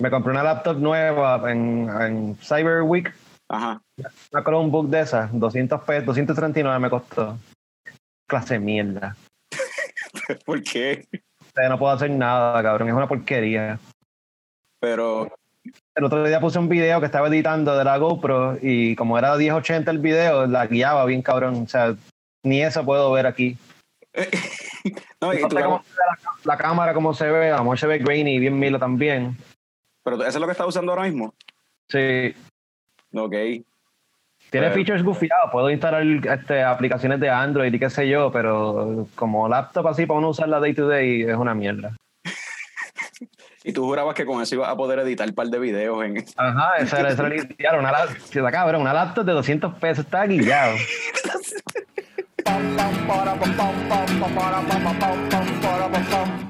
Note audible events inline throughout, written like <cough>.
me compré una laptop nueva en, en Cyber Week. Ajá. Una Chromebook de esas, 200 pesos, 239 me costó. Clase de mierda. <laughs> ¿Por qué? No puedo hacer nada, cabrón. Es una porquería. Pero, El otro día puse un video que estaba editando de la GoPro y como era 1080 el video, la guiaba bien cabrón. O sea, ni eso puedo ver aquí. <laughs> no, y No tú- sé cómo se ve la, la cámara, cómo se ve. A lo mejor se ve grainy y bien milo también. Pero eso es lo que estás usando ahora mismo. Sí. Ok. Tiene Eh. features gufiados. Puedo instalar este, aplicaciones de Android y qué sé yo, pero como laptop así para uno usarla day to day es una mierda. <laughs> Y tú jurabas que con eso ibas a poder editar un par de videos en. <laughs> Ajá, esa era, esa era la idea, una, lap- sí, la cabrón, una laptop de 200 pesos está guillado. <laughs>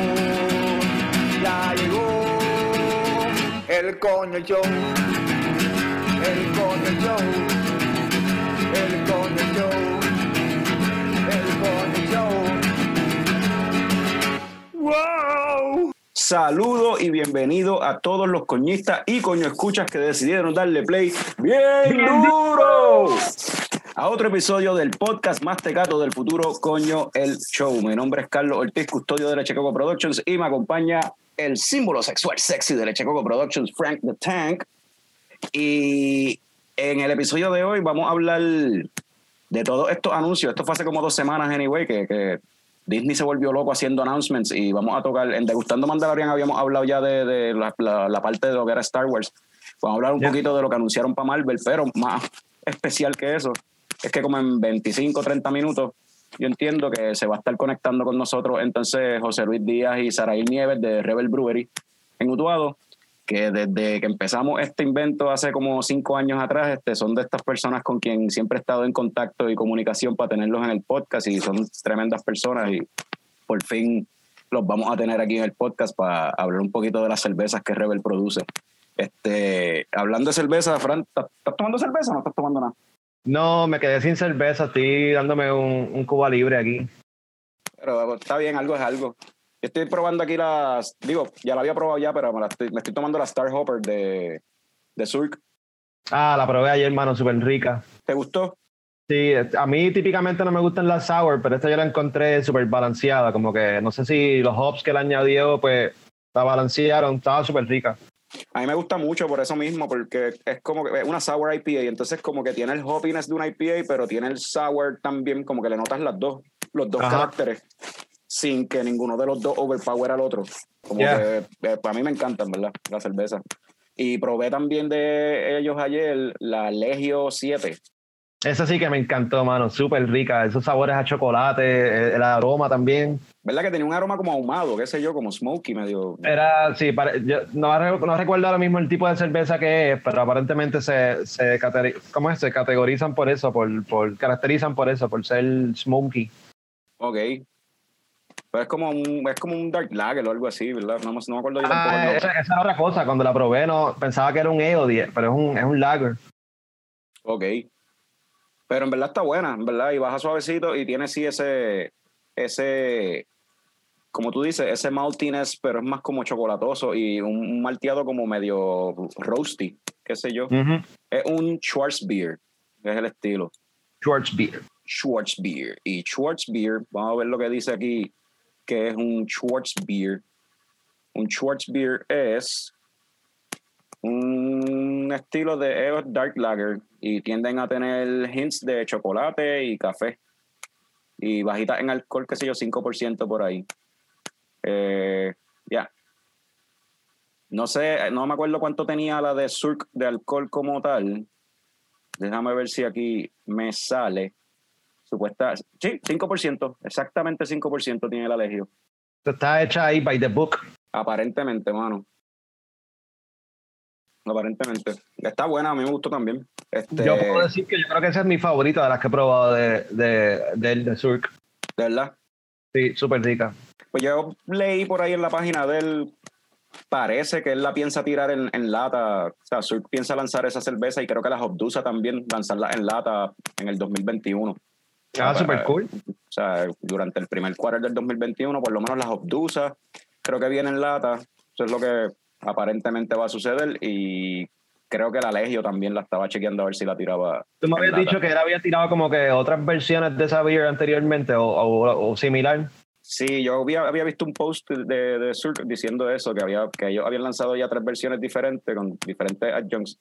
el coño show, el coño. El Coño. El Coño Show. ¡Wow! Saludo y bienvenido a todos los coñistas y coño escuchas que decidieron darle play bien, duro a otro episodio del podcast más tecato del futuro, coño, el show. Mi nombre es Carlos Ortiz, custodio de Leche Coco Productions y me acompaña el símbolo sexual sexy de Leche Coco Productions, Frank the Tank. Y en el episodio de hoy vamos a hablar de todos estos anuncios. Esto fue hace como dos semanas, anyway, que, que Disney se volvió loco haciendo announcements y vamos a tocar, en Degustando Mandalorian habíamos hablado ya de, de la, la- la parte de lo que era Star Wars. Vamos a hablar un poquito de lo que anunciaron para Marvel, pero más especial que eso es que como en 25, 30 minutos yo entiendo que se va a estar conectando con nosotros entonces José Luis Díaz y Saraí Nieves de Rebel Brewery en Utuado, que desde que empezamos este invento hace como cinco años atrás, este, son de estas personas con quien siempre he estado en contacto y comunicación para tenerlos en el podcast y son tremendas personas y por fin los vamos a tener aquí en el podcast para hablar un poquito de las cervezas que Rebel produce. Este, hablando de cerveza, Fran, ¿estás tomando cerveza o no estás tomando nada? No, me quedé sin cerveza, estoy dándome un, un Cuba libre aquí. Pero está bien, algo es algo. Estoy probando aquí las, digo, ya la había probado ya, pero me, la estoy, me estoy tomando la Star Hopper de, de Surk. Ah, la probé ayer, hermano, súper rica. ¿Te gustó? Sí, a mí típicamente no me gustan las sour, pero esta yo la encontré súper balanceada, como que no sé si los hops que le añadió, pues la balancearon, estaba súper rica. A mí me gusta mucho por eso mismo, porque es como que es una sour IPA, entonces como que tiene el hoppiness de una IPA, pero tiene el sour también, como que le notas las dos, los dos Ajá. caracteres, sin que ninguno de los dos overpower al otro. Como Yeah. que eh, para mí me encantan, ¿verdad? La cerveza. Y probé también de ellos ayer la Legio 7. Esa sí que me encantó, mano, súper rica, esos sabores a chocolate, el aroma también. ¿Verdad que tenía un aroma como ahumado, qué sé yo, como smoky medio? Era, sí, yo no, re- no recuerdo ahora mismo el tipo de cerveza que es, pero aparentemente se, se, ¿cómo es? se categorizan por eso, por, por caracterizan por eso, por ser smoky. Ok. Pero es como un, es como un dark lager o algo así, ¿verdad? No, me- no me acuerdo yo tampoco Ah, esa, esa era otra cosa, cuando la probé no pensaba que era un ale, o 10, pero es un, es un lager. Ok. Pero en verdad está buena, en verdad, y baja suavecito y tiene sí ese, ese, como tú dices, ese maltiness, pero es más como chocolatoso y un, un malteado como medio roasty, qué sé yo. Es un Schwarzbier, es el estilo. Schwarzbier. Schwarzbier. Y Schwarzbier, vamos a ver lo que dice aquí, que es un Schwarzbier. Un Schwarzbier es un estilo de dark lager y tienden a tener hints de chocolate y café. Y bajita en alcohol, qué sé yo, 5% por ahí. Eh, ya. No sé, no me acuerdo cuánto tenía la de Surk de alcohol como tal. Déjame ver si aquí me sale. Supuesta. Sí, 5%. Exactamente 5% tiene el alegio. Está hecha ahí by the book. Aparentemente, mano. aparentemente. Está buena, a mí me gustó también. Este, Yo puedo decir que yo creo que esa es mi favorita de las que he probado de, de, del de Surk. De verdad. Sí, súper rica. Pues yo leí por ahí en la página de él, parece que él la piensa tirar en, en lata. O sea, Surk piensa lanzar esa cerveza y creo que las Obdusa también lanzarla en lata en el 2021. Ah, súper cool. O sea, durante el primer quarter del 2021, por lo menos las Obdusa, creo que viene en lata. Eso es lo que aparentemente va a suceder y creo que la Legio también la estaba chequeando a ver si la tiraba. Tú me habías lata. dicho que él había tirado como que otras versiones de esa beer anteriormente o, o- o similar. Sí, yo había, había visto un post de, de Surk diciendo eso, que, había, que ellos habían lanzado ya tres versiones diferentes con diferentes adjuncts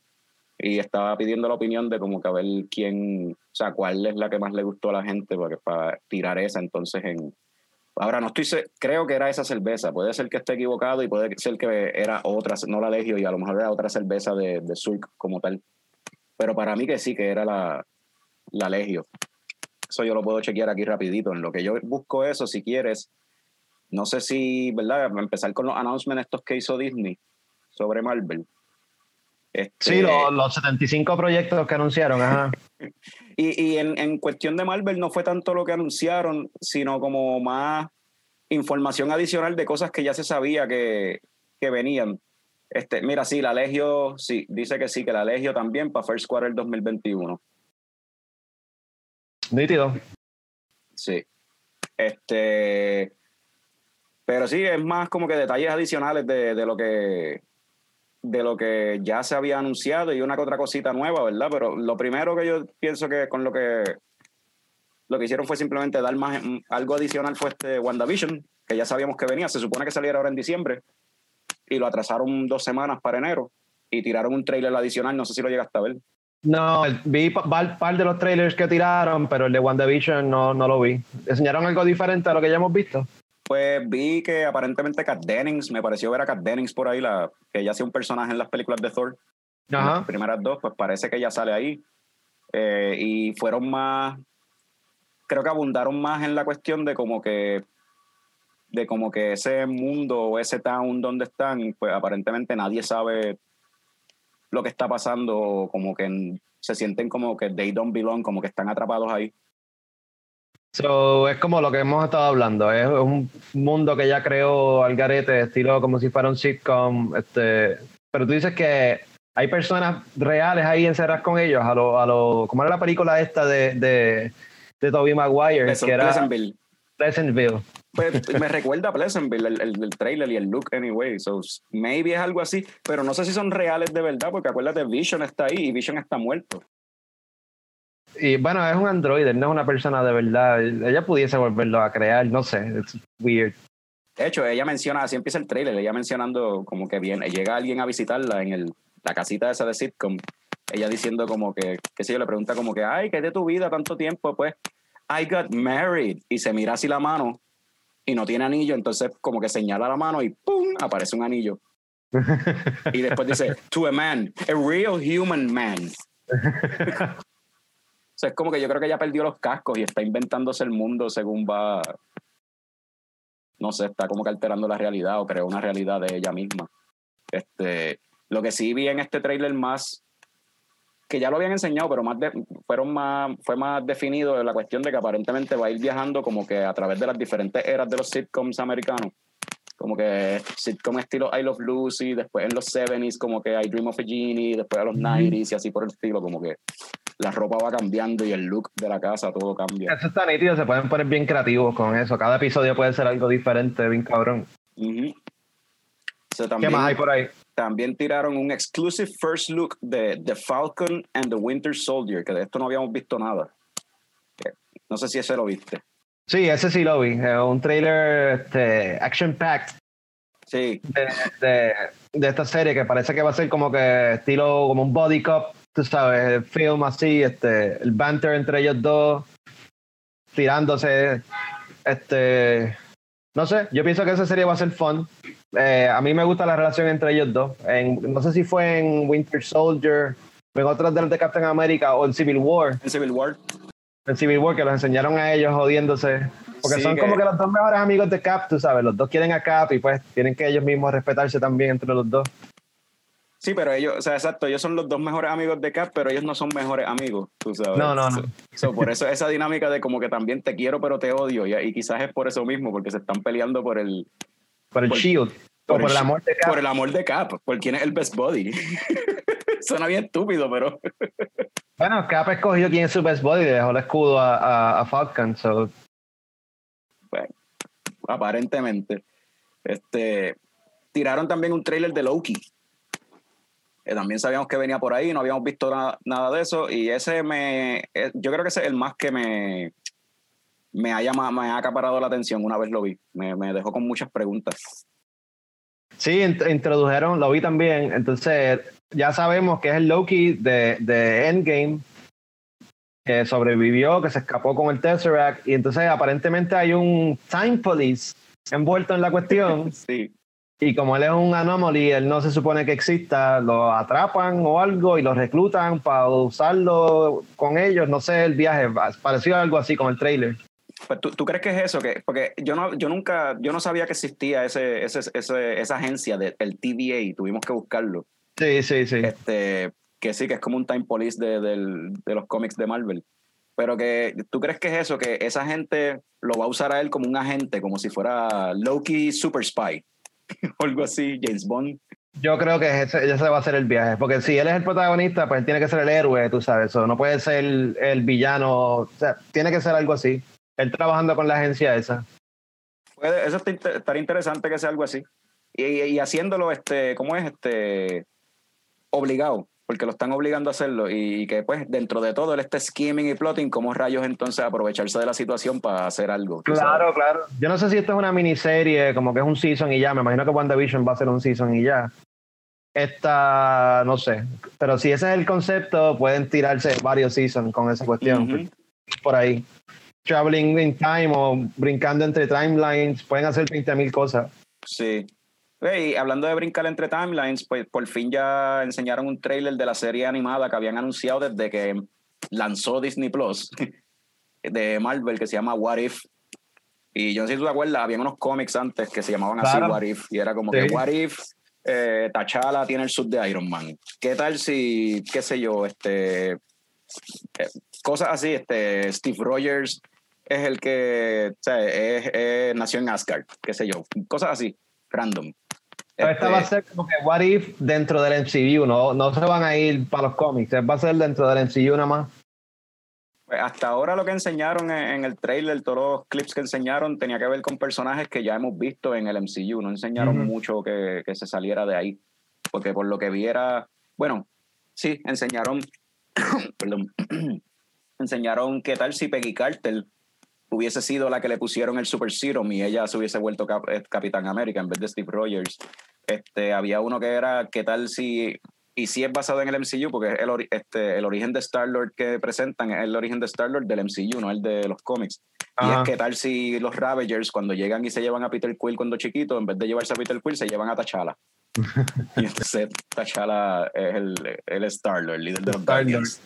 y estaba pidiendo la opinión de como que a ver quién, o sea, cuál es la que más le gustó a la gente para, para tirar esa entonces en... Ahora no estoy, creo que era esa cerveza, puede ser que esté equivocado y puede ser que era otra, no la Legio y a lo mejor era otra cerveza de, de como tal, pero para mí que sí, que era la, la Legio. Eso yo lo puedo chequear aquí rapidito. En lo que yo busco eso, si quieres, no sé si, ¿verdad? Empezar con los announcements estos que hizo Disney sobre Marvel. Este, Sí, los, los 75 proyectos que anunciaron, ajá. <laughs> Y, y en, en cuestión de Marvel no fue tanto lo que anunciaron, sino como más información adicional de cosas que ya se sabía que, que venían. Este, mira, sí, la Legio, sí, dice que sí, que la Legio también para First Quarter 2021. Nítido. Sí. Este. Pero sí, es más como que detalles adicionales de, de lo que de lo que ya se había anunciado y una que otra cosita nueva, ¿verdad? Pero lo primero que yo pienso que con lo que lo que hicieron fue simplemente dar más mm, algo adicional fue este WandaVision, que ya sabíamos que venía, se supone que saliera ahora en diciembre y lo atrasaron dos semanas para enero y tiraron un trailer adicional, no sé si lo llegaste a ver. No, vi un par de los trailers que tiraron, pero el de WandaVision no, no lo vi. ¿Enseñaron algo diferente a lo que ya hemos visto? Pues vi que aparentemente Kat Dennings, me pareció ver a Kat Dennings por ahí, la, que ella hacía un personaje en las películas de Thor. Las Ajá. primeras dos, pues parece que ella sale ahí. Eh, y fueron más, creo que abundaron más en la cuestión de como que, de como que ese mundo o ese town donde están, pues aparentemente nadie sabe lo que está pasando, como que se sienten como que they don't belong, como que están atrapados ahí. So, es como lo que hemos estado hablando. Es un mundo que ya creó Algarete, estilo como si fuera un sitcom. Este, pero tú dices que hay personas reales ahí encerradas con ellos. A lo, a lo, ¿Cómo era la película esta de, de, de Tobey Maguire? Eso, que era Pleasantville. Pleasantville. Pues, <laughs> me recuerda a Pleasantville, el, el, el trailer y el look anyway. So, maybe es algo así, pero no sé si son reales de verdad, porque acuérdate, Vision está ahí y Vision está muerto. Y bueno, es un androide, no es una persona de verdad. Ella pudiese volverlo a crear, no sé. Es weird. De hecho, ella menciona, así empieza el trailer, ella mencionando como que viene, llega alguien a visitarla en el, la casita esa de sitcom, ella diciendo como que, qué sé yo, le pregunta como que, ay, ¿qué es de tu vida tanto tiempo? Pues, I got married. Y se mira así la mano y no tiene anillo, entonces como que señala la mano y ¡pum! aparece un anillo. <laughs> y después dice, to a man, a real human man. <laughs> O sea, es como que yo creo que ella perdió los cascos y está inventándose el mundo según va. No sé, está como que alterando la realidad o creó una realidad de ella misma. Este, lo que sí vi en este trailer más, que ya lo habían enseñado, pero más de- fueron más, fue más definido la cuestión de que aparentemente va a ir viajando como que a través de las diferentes eras de los sitcoms americanos. Como que sitcom estilo I Love Lucy, después en los 70s como que I Dream of a Genie, después a los 90s y así por el estilo, como que la ropa va cambiando y el look de la casa, todo cambia. Eso está nítido, se pueden poner bien creativos con eso. Cada episodio puede ser algo diferente, bien cabrón. So, ¿Qué más hay por ahí? también tiraron un exclusive first look de The Falcon and the Winter Soldier, que de esto no habíamos visto nada. No sé si ese lo viste. Sí, ese sí lo vi. Un trailer este, action-packed Sí, de, de, de esta serie que parece que va a ser como que estilo como un body cop, tú sabes, el film así, este, el banter entre ellos dos, tirándose, este, no sé, yo pienso que esa serie va a ser fun. Eh, a mí me gusta la relación entre ellos dos. En, no sé si fue en Winter Soldier, o en otras de de Captain America o en Civil War. en Civil War. En Civil War que los enseñaron a ellos jodiéndose. Porque Sí, son que- como que los dos mejores amigos de Cap, tú sabes, los dos quieren a Cap y pues tienen que ellos mismos respetarse también entre los dos. Sí, pero ellos, o sea, exacto, ellos son los dos mejores amigos de Cap, pero ellos no son mejores amigos, tú sabes. No, no, no. So- so, por eso esa dinámica de como que también te quiero, pero te odio, y, y quizás es por eso mismo, porque se están peleando por el, Por el Por- Shield. o por el amor de Cap. por el amor de Cap, por quién es el best body. <laughs> Suena bien estúpido, pero <laughs> Bueno, Cap escogió quién es su best body y dejó el escudo a, a, a Falcon. So, aparentemente. Este, tiraron también un trailer de Loki. Que también sabíamos que venía por ahí, no habíamos visto na- nada de eso. Y ese me. eh, Yo creo que ese es el más que me. Me ha, me ha acaparado la atención una vez lo vi. Me, me dejó con muchas preguntas. sí, int- introdujeron, lo vi también. Entonces, ya sabemos que es el Loki de, de Endgame, que sobrevivió, que se escapó con el Tesseract. Y entonces, aparentemente, hay un Time Police envuelto en la cuestión. <laughs> Sí. Y como él es un anomaly, él no se supone que exista, lo atrapan o algo y lo reclutan para usarlo con ellos. No sé el viaje, pareció algo así con el trailer. Pues, ¿tú, tú crees que es eso? Que, porque yo no, yo nunca, yo no sabía que existía ese, ese, ese- esa agencia del TVA, tuvimos que buscarlo. Sí, sí, sí. este que sí, que es como un time police de, del- de los cómics de Marvel. Pero que tú crees que es eso, que esa gente lo va a usar a él como un agente, como si fuera Loki Super Spy <laughs> o algo así, James Bond. Yo creo que ese, ese va a ser el viaje, porque si él es el protagonista, pues él tiene que ser el héroe, tú sabes, eso no puede ser el, el villano, o sea, tiene que ser algo así. Él trabajando con la agencia esa. Puede, eso estaría interesante que sea algo así. Y, y- y haciéndolo, este, ¿cómo es? Este, obligado, porque lo están obligando a hacerlo. Y que pues dentro de todo él esté scheming y plotting, ¿cómo rayos entonces aprovecharse de la situación para hacer algo? sabes? Claro, claro. Yo no sé si esto es una miniserie, como que es un season y ya, me imagino que WandaVision va a ser un season y ya. Esta, no sé, pero si ese es el concepto, pueden tirarse varios seasons con esa cuestión. Por ahí. Traveling in time o brincando entre timelines, pueden hacer 20.000 cosas. Sí. Ve, Y hablando de brincar entre timelines, pues por fin ya enseñaron un trailer de la serie animada que habían anunciado desde que lanzó Disney Plus <laughs> de Marvel que se llama What If. Y yo no sé si tú te acuerdas, había unos cómics antes que se llamaban así Claro. What If. Y era como Sí. que What If eh, T'Challa tiene el suit de Iron Man. ¿Qué tal si, qué sé yo, este eh, cosas así, este Steve Rogers es el que, o sea, es- es- nació en Asgard, qué sé yo, cosas así, random. Pero Este, esta va a ser como que What If dentro del MCU, no, no se van a ir para los cómics, va a ser dentro del MCU nada más. pues, hasta ahora lo que enseñaron en, el trailer, todos los clips que enseñaron, tenía que ver con personajes que ya hemos visto en el MCU, no enseñaron mucho que, que se saliera de ahí, porque por lo que vi era, bueno, sí, enseñaron, <coughs> perdón, <coughs> enseñaron qué tal si Peggy Carter hubiese sido la que le pusieron el Super Serum y ella se hubiese vuelto cap- eh, Capitán América en vez de Steve Rogers. Este, había uno que era qué tal si y si es basado en el MCU porque el, ori- este, el origen de Star Lord que presentan es el origen de Star Lord del MCU, no el de los cómics. Y es qué tal si los Ravagers cuando llegan y se llevan a Peter Quill cuando chiquito, en vez de llevarse a Peter Quill se llevan a T'Challa. <laughs> y entonces T'Challa es el, el Star Lord, líder de los Star-Lord. Guardians.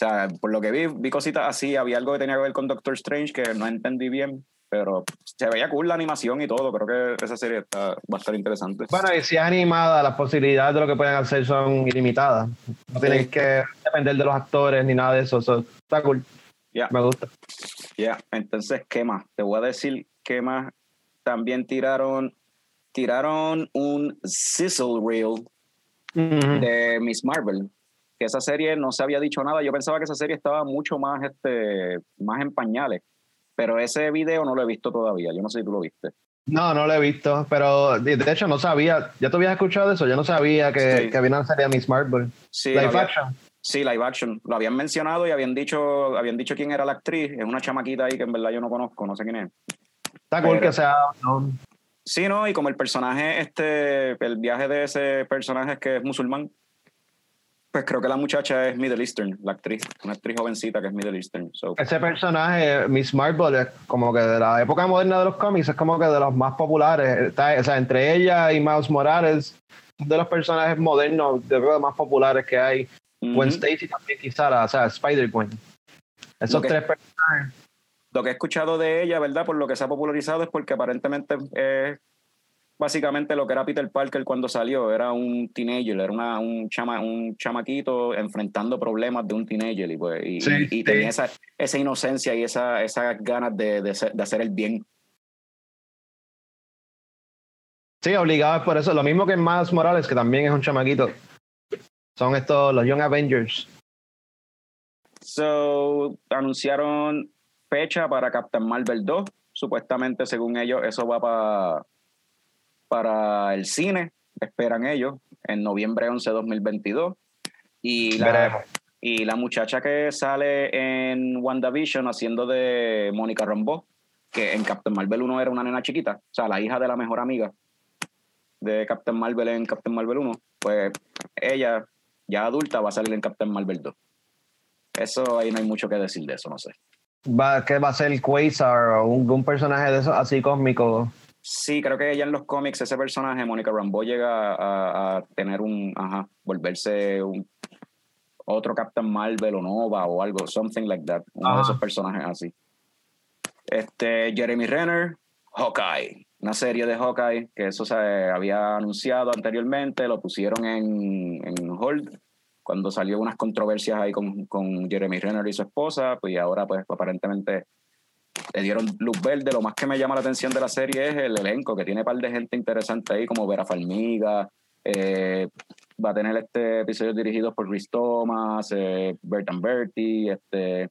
Sea, por lo que vi, vi cositas así. Había algo que tenía que ver con Doctor Strange que no entendí bien, pero se veía cool la animación y todo. Creo que esa serie está, va a estar interesante. Bueno, y si es animada, las posibilidades de lo que pueden hacer son ilimitadas. No tienen Sí. que depender de los actores ni nada de eso. so, está cool. Ya. Me gusta. Ya, entonces, ¿qué más? Te voy a decir qué más. También tiraron, tiraron un sizzle reel Ujú. de Miss Marvel. Que esa serie no se había dicho nada. Yo pensaba que esa serie estaba mucho más, este, más en pañales. Pero ese video no lo he visto todavía. Yo no sé si tú lo viste. No, no lo he visto, pero de, hecho no sabía. ¿Ya te habías escuchado de eso? Yo no sabía que, Sí. que había una serie de Miss Marvel. Sí, Live había- action. Sí, live action. Lo habían mencionado y habían dicho, habían dicho quién era la actriz. Es una chamaquita ahí que en verdad yo no conozco, no sé quién es. Está cool Pero- que sea. no. Sí, ¿no? Y como el personaje, este, el viaje de ese personaje es que es musulmán, pues creo que la muchacha es Middle Eastern, la actriz, una actriz jovencita que es Middle Eastern. So, Ese personaje, Miss Marvel, es como que de la época moderna de los cómics, es como que de los más populares. Está, o sea, entre ella y Miles Morales, de los personajes modernos, de los más populares que hay. ujú. Gwen Stacy también quizá, o sea, Spider-Gwen. Esos que- tres personajes. Lo que he escuchado de ella, ¿verdad? Por lo que se ha popularizado es porque aparentemente es básicamente lo que era Peter Parker cuando salió. Era un teenager, era una, un, chama, un chamaquito enfrentando problemas de un teenager y, pues, y, Sí, y sí. tenía esa, esa inocencia y esa, esas ganas de, de, ser- de hacer el bien. Sí, obligado es por eso. Lo mismo que Miles Morales, que también es un chamaquito. Son estos, los Young Avengers. So, anunciaron fecha para Captain Marvel 2. Supuestamente, según ellos, eso va para para el cine, esperan ellos, en noviembre 11 de 2022. Y la, Veremos. y la muchacha que sale en WandaVision haciendo de Mónica Rambeau, que en Captain Marvel 1 era una nena chiquita, o sea, la hija de la mejor amiga de Captain Marvel en Captain Marvel 1, pues ella, ya adulta, va a salir en Captain Marvel 2. Eso ahí no hay mucho que decir de eso, no sé. Va, ¿Qué va a ser Quasar o un, un personaje de esos así cósmico? Sí, creo que ella en los cómics, ese personaje, Mónica Rambeau, llega a, a tener un, ajá, volverse un otro Captain Marvel o Nova o algo, something like that, uno de Ajá. esos personajes así. Este, Jeremy Renner, Hawkeye, una serie de Hawkeye, que eso se había anunciado anteriormente, lo pusieron en, en hold cuando salió unas controversias ahí con, con Jeremy Renner y su esposa, pues y ahora pues aparentemente le dieron luz verde. Lo más que me llama la atención de la serie es el elenco, que tiene un par de gente interesante ahí, como Vera Farmiga. eh, va a tener este episodio dirigido por Chris Thomas, eh, Bertan Bertie. Este,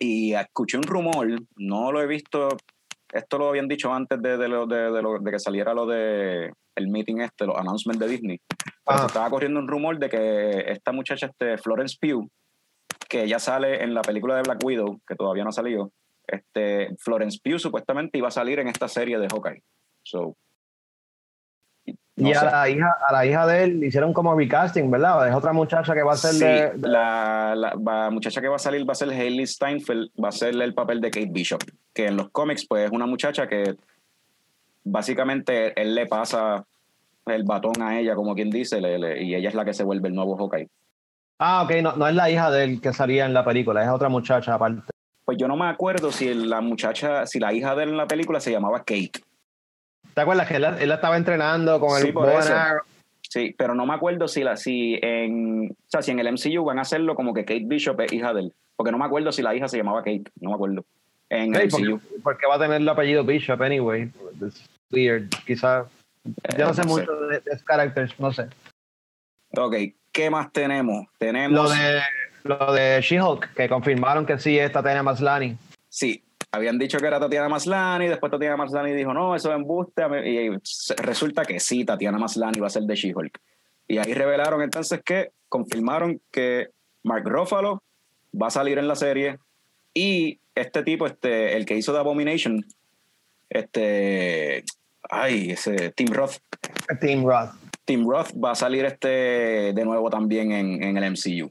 y escuché un rumor, no lo he visto, esto lo habían dicho antes de, de, lo, de, de lo- que saliera lo de el meeting este, los announcements de Disney. Pero Ah. se estaba corriendo un rumor de que esta muchacha, este, Florence Pugh, que ya sale en la película de Black Widow, que todavía no ha salido, este, Florence Pugh supuestamente iba a salir en esta serie de Hawkeye. So, no y a la, hija, a la hija de él hicieron como recasting, ¿verdad? Es otra muchacha que va a ser Sí, de, de- la, muchacha que va a salir va a ser Hailey Steinfeld, va a ser el papel de Kate Bishop, que en los cómics pues es una muchacha que básicamente él le pasa el batón a ella, como quien dice, le- le- y ella es la que se vuelve el nuevo Hawkeye. Ah, ok, no, no es la hija de él que salía en la película, es otra muchacha aparte. Pues yo no me acuerdo si la muchacha, si la hija de él en la película se llamaba Kate. ¿Te acuerdas que él, él la estaba entrenando con Sí, el arrow? Sí, pero no me acuerdo si la si en, o sea, si en el MCU van a hacerlo como que Kate Bishop es hija de él, porque no me acuerdo si la hija se llamaba Kate, no me acuerdo. En el Sí, MCU. porque, porque va a tener el apellido Bishop anyway. It's weird, quizás. Yo no sé Eh, no sé. mucho de, de esos characters, no sé. Ok, ¿qué más tenemos? Tenemos. Lo de, lo de She-Hulk, que confirmaron que sí es Tatiana Maslany. Sí, habían dicho que era Tatiana Maslany, después Tatiana Maslany dijo, no, eso es embuste, y resulta que sí, Tatiana Maslany va a ser de She-Hulk. Y ahí revelaron entonces que confirmaron que Mark Ruffalo va a salir en la serie y este tipo, este, el que hizo The Abomination, este, ay, ese Tim Roth, Team Roth. Tim Roth va a salir este de nuevo también en, en el MCU.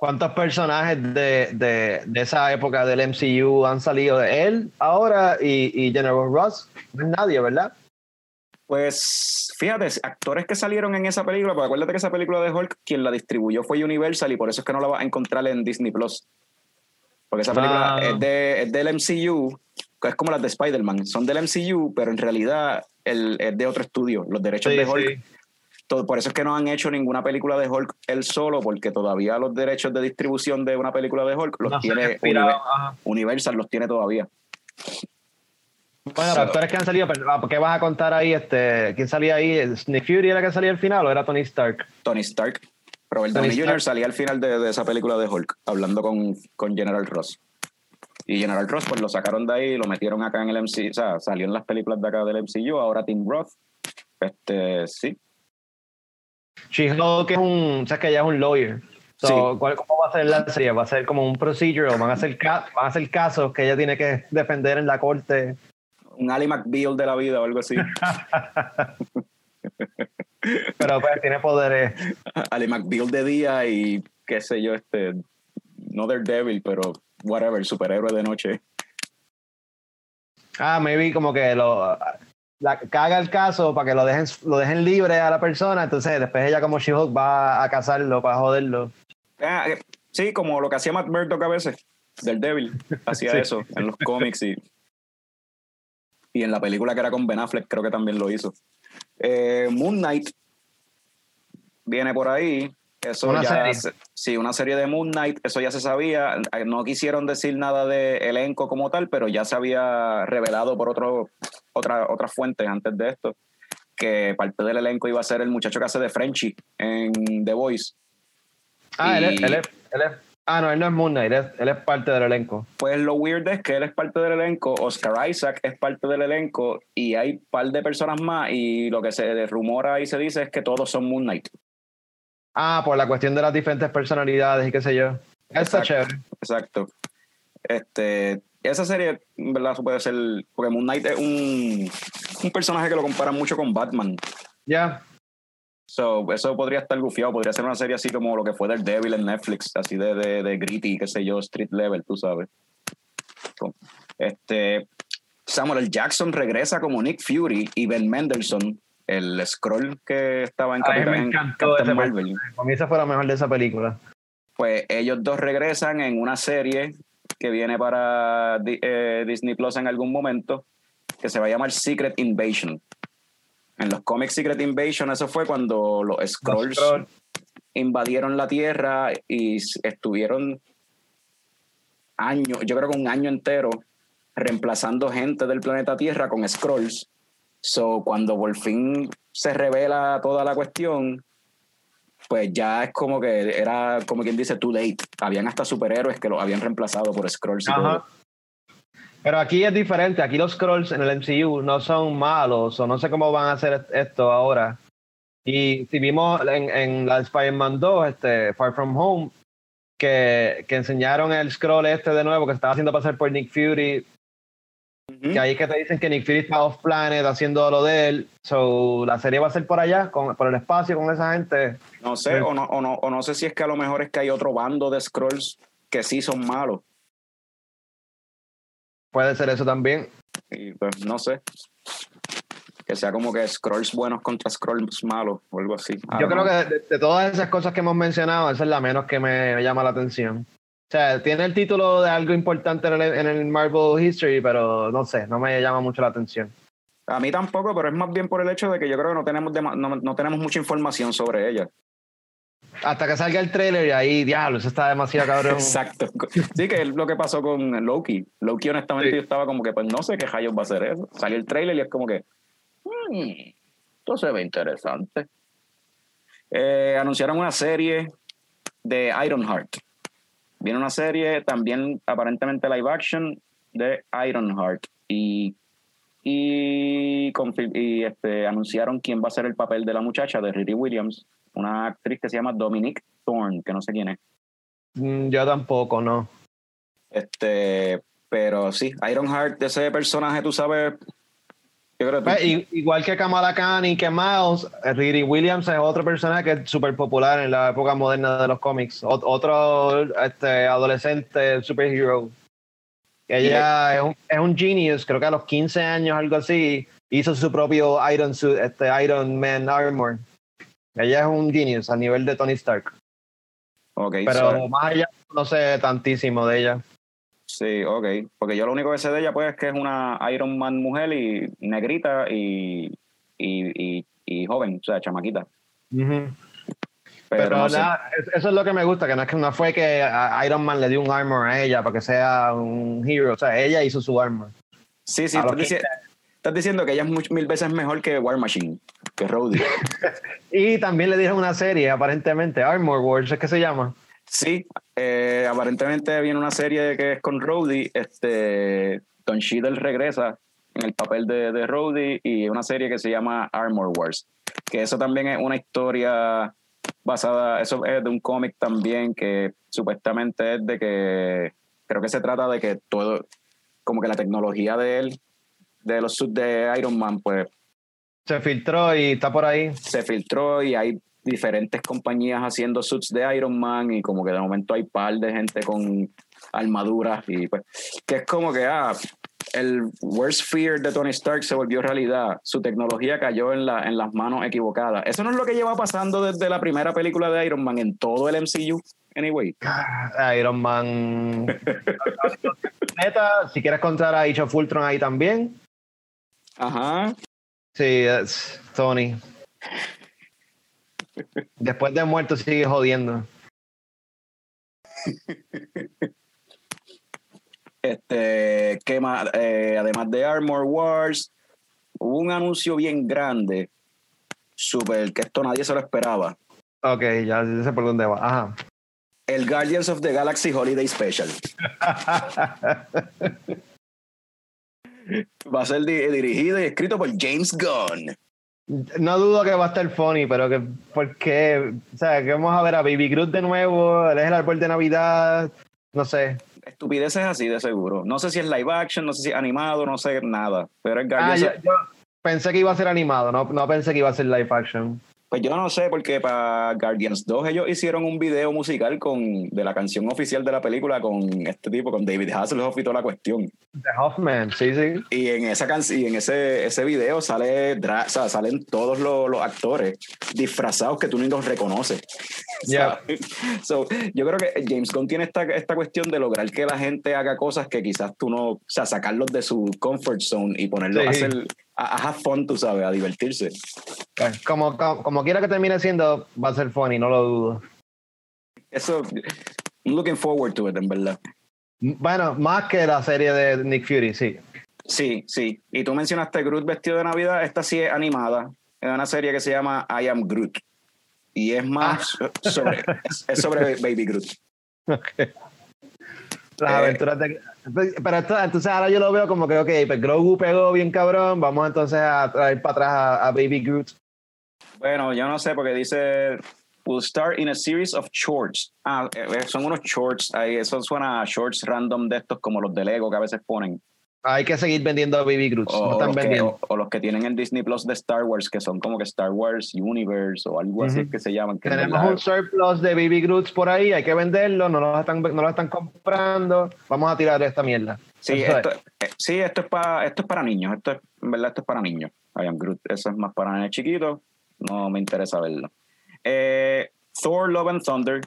¿Cuántos personajes de, de, de esa época del MCU han salido de él ahora y, y General Ross? No es nadie, ¿verdad? Pues fíjate, actores que salieron en esa película, porque acuérdate que esa película de Hulk, quien la distribuyó fue Universal y por eso es que no la vas a encontrar en Disney Plus. Porque esa película Ah. es, de, es del MCU, que es como las de Spider-Man, son del MCU, pero en realidad el- es de otro estudio. Los derechos Sí, de Hulk, sí. Todo- por eso es que no han hecho ninguna película de Hulk él solo, porque todavía los derechos de distribución de una película de Hulk los No tiene inspirado, Unive- ajá. Universal, los tiene todavía. Bueno, los actores que han salido, pero, ah, ¿qué vas a contar ahí? Este, ¿Quién salía ahí? ¿Nick Fury era que salía al final o era Tony Stark? Tony Stark. Robert Tony Downey Jr. Salía al final de, de esa película de Hulk, hablando con, con General Ross. Y General Ross, pues lo sacaron de ahí y lo metieron acá en el MCU. O sea, salió en las películas de acá del MCU. Ahora Tim Roth. Este, sí. She-Hulk es un, sabes que ella es un lawyer. So, Sí. ¿cuál- ¿Cómo va a ser la serie? ¿Va a ser como un procedural? ¿Van a hacer, ca- van a hacer casos que ella tiene que defender en la corte? Un Ali McBeal de la vida o algo así. <laughs> Pero pues tiene poderes. Ali McBeal de día y qué sé yo, este. No Daredevil, pero whatever, superhéroe de noche. Ah, maybe como que lo la, caga el caso para que lo dejen, lo dejen libre a la persona. Entonces después ella como She-Hulk va a cazarlo para joderlo. Ah, eh, sí, como lo que hacía Matt Murdock a veces, del Devil. Hacía <laughs> Sí. eso en los cómics y. Y en la película que era con Ben Affleck creo que también lo hizo. Eh, Moon Knight viene por ahí. Eso Una ya serie. se- sí, una serie de Moon Knight, eso ya se sabía. Eh, No quisieron decir nada de elenco como tal, pero ya se había revelado por otro, otra, otras fuentes antes de esto que parte del elenco iba a ser el muchacho que hace de Frenchy en The Voice. Ah, él, es, él, es, él es- Ah, no, él no es Moon Knight, él es, él es parte del elenco. Pues lo weird es que él es parte del elenco, Oscar Isaac es parte del elenco y hay un par de personas más y lo que se rumora y se dice es que todos son Moon Knight. Ah, por la cuestión de las diferentes personalidades y qué sé yo. Está Exacto. chévere. Exacto. Este, esa serie, en verdad, eso puede ser. Porque Moon Knight es un, un personaje que lo comparan mucho con Batman. Ya. So, eso podría estar gufiado. Podría ser una serie así como lo que fue del Devil en Netflix, así de, de, de gritty, qué sé yo, street level, tú sabes. Este, Samuel L. Jackson regresa como Nick Fury y Ben Mendelssohn, el scroll que estaba en, me Capitán- en Captain Marvel. Para mí esa fue la mejor de esa película. pues ellos dos regresan en una serie que viene para eh, Disney Plus en algún momento, que se va a llamar Secret Invasion. En los cómics Secret Invasion, eso fue cuando los Scrolls invadieron la Tierra y estuvieron años, yo creo que un año entero, reemplazando gente del planeta Tierra con Scrolls. So, cuando por fin se revela toda la cuestión, pues ya es como que era, como quien dice, too late. Habían hasta superhéroes que los habían reemplazado por Scrolls y todo. Pero aquí es diferente. Aquí los scrolls en el MCU no son malos o no sé cómo van a hacer esto ahora. Y si vimos en, en la de Spider-Man 2, este, Far From Home, que, que enseñaron el scroll este de nuevo que estaba haciendo pasar por Nick Fury. Que ahí que te dicen que Nick Fury está off planet haciendo lo de él. So, la serie va a ser por allá, con, por el espacio con esa gente. No sé, o no, o, no, o no sé si es que a lo mejor es que hay otro bando de Scrolls que sí son malos. Puede ser eso también. Y pues no sé. Que sea como que Scrolls buenos contra Scrolls malos o algo así. Yo creo know. que de, de todas esas cosas que hemos mencionado, esa es la menos que me, me llama la atención. O sea, tiene el título de algo importante en el, en el Marvel History, pero no sé, no me llama mucho la atención. A mí tampoco, pero es más bien por el hecho de que yo creo que no tenemos, no, no tenemos mucha información sobre ella. Hasta que salga el trailer y ahí, diablo, eso está demasiado cabrón. <laughs> Exacto. Sí, que es lo que pasó con Loki. Loki, honestamente, Sí. yo estaba como que, pues no sé qué rayos va a ser eso. Salió el trailer y es como que, "Hmm, esto se ve interesante. Eh, anunciaron una serie de Ironheart. Viene una serie también aparentemente live action de Ironheart. Y, y, y este, anunciaron quién va a ser el papel de la muchacha, de Riri Williams, una actriz que se llama Dominique Thorne, que no sé quién es. Mm, Yo tampoco, no. Este, pero sí, Ironheart, ese personaje, tú sabes. Yo creo que Pues, igual que Kamala Khan y que Miles, Riri Williams es otro personaje que es súper popular en la época moderna de los cómics. Ot- otro este, adolescente superhero. Ella es un, es un genius, creo que a los 15 años, algo así, hizo su propio Iron, suit, este, Iron Man Armor. Ella es un genius a nivel de Tony Stark. ok, Pero más allá, no sé tantísimo de ella. Sí, ok. Porque yo lo único que sé de ella, pues, es que es una Iron Man mujer y negrita y, y, y, y joven, o sea, chamaquita. Pero, Pero, no sé. eso es lo que me gusta, que no, es que no fue que Iron Man le dio un armor a ella para que sea un hero, o sea, ella hizo su armor. Sí, sí, estás, los dici- estás diciendo que ella es much- mil veces mejor que War Machine, que Rhodey. <laughs> Y también le dieron una serie, aparentemente, Armor Wars, es que se llama. Sí, eh, aparentemente viene una serie que es con Rhodey. Este, Don Cheadle regresa en el papel de, de Rhodey y una serie que se llama Armor Wars. Que eso también es una historia basada, eso es de un cómic también que supuestamente es de que, creo que se trata de que todo, como que la tecnología de él, de los suits de Iron Man, pues Se filtró y está por ahí. se filtró y hay diferentes compañías haciendo suits de Iron Man y como que de momento hay par de gente con armaduras y pues que es como que ah el worst fear de Tony Stark se volvió realidad su tecnología cayó en, la, en las manos equivocadas eso no es lo que lleva pasando desde la primera película de Iron Man en todo el MCU anyway Iron Man. <laughs> Neta, si quieres contar a Age of Ultron ahí también. Ajá. Sí, es Tony. Después de muerto sigue jodiendo. Este, ¿qué más? Eh, además de Armor Wars, hubo un anuncio bien grande, super, que esto nadie se lo esperaba. Ok, ya sé por dónde va. Ajá. El Guardians of the Galaxy Holiday Special. <laughs> Va a ser di- dirigido y escrito por James Gunn. No dudo que va a estar funny, pero que, ¿por qué? O sea, que vamos a ver a Baby Groot de nuevo, él es el árbol de Navidad, no sé. Estupideces así, de seguro. No sé si es live action, no sé si es animado, no sé nada. Pero el Ah, yo pensé que iba a ser animado, no, no pensé que iba a ser live action. Pues yo no sé, porque para Guardians 2 ellos hicieron un video musical con de la canción oficial de la película con este tipo, con David Hasselhoff y toda la cuestión. The Hoffman, sí, sí. Y en esa canción, y en ese, ese video sale o sea, salen todos los, los actores disfrazados que tú ni los reconoces. Yeah. <laughs> So, yo creo que James Gunn tiene esta, esta cuestión de lograr que la gente haga cosas que quizás tú no, o sea, sacarlos de su comfort zone y ponerlos a Sí. hacer, a, a have fun, tú sabes, a divertirse. Como, como, como quiera que termine siendo, va a ser funny, no lo dudo. Eso, I'm looking forward to it, en verdad. Bueno, más que la serie de Nick Fury, sí. Sí, sí. Y tú mencionaste Groot vestido de Navidad. Esta sí es animada. Es una serie que se llama I Am Groot. Y es más sobre, es, sobre Baby Groot. <laughs> Las Eh. aventuras de... Pero esto, entonces ahora yo lo veo como que, ok, pues Grogu pegó bien cabrón, vamos entonces a traer para atrás a, a Baby Groot. Bueno, yo no sé porque dice will start in a series of shorts. Ah, eh, son unos shorts. Ahí, eso suena a shorts random de estos como los de Lego que a veces ponen. Hay que seguir vendiendo a Baby Groot, O, no o están los que, vendiendo. o- o los que tienen en Disney Plus de Star Wars, que son como que Star Wars Universe o algo así que se llaman. que Tenemos un surplus de Baby Groots por ahí, hay que venderlo, no lo están, no lo están comprando, vamos a tirar esta mierda. Sí, es. eh, sí, esto es para esto es para niños. Esto es, en verdad, esto es para niños. I am Groot. Eso es más para nenes chiquitos. No me interesa verlo. Eh, Thor Love and Thunder,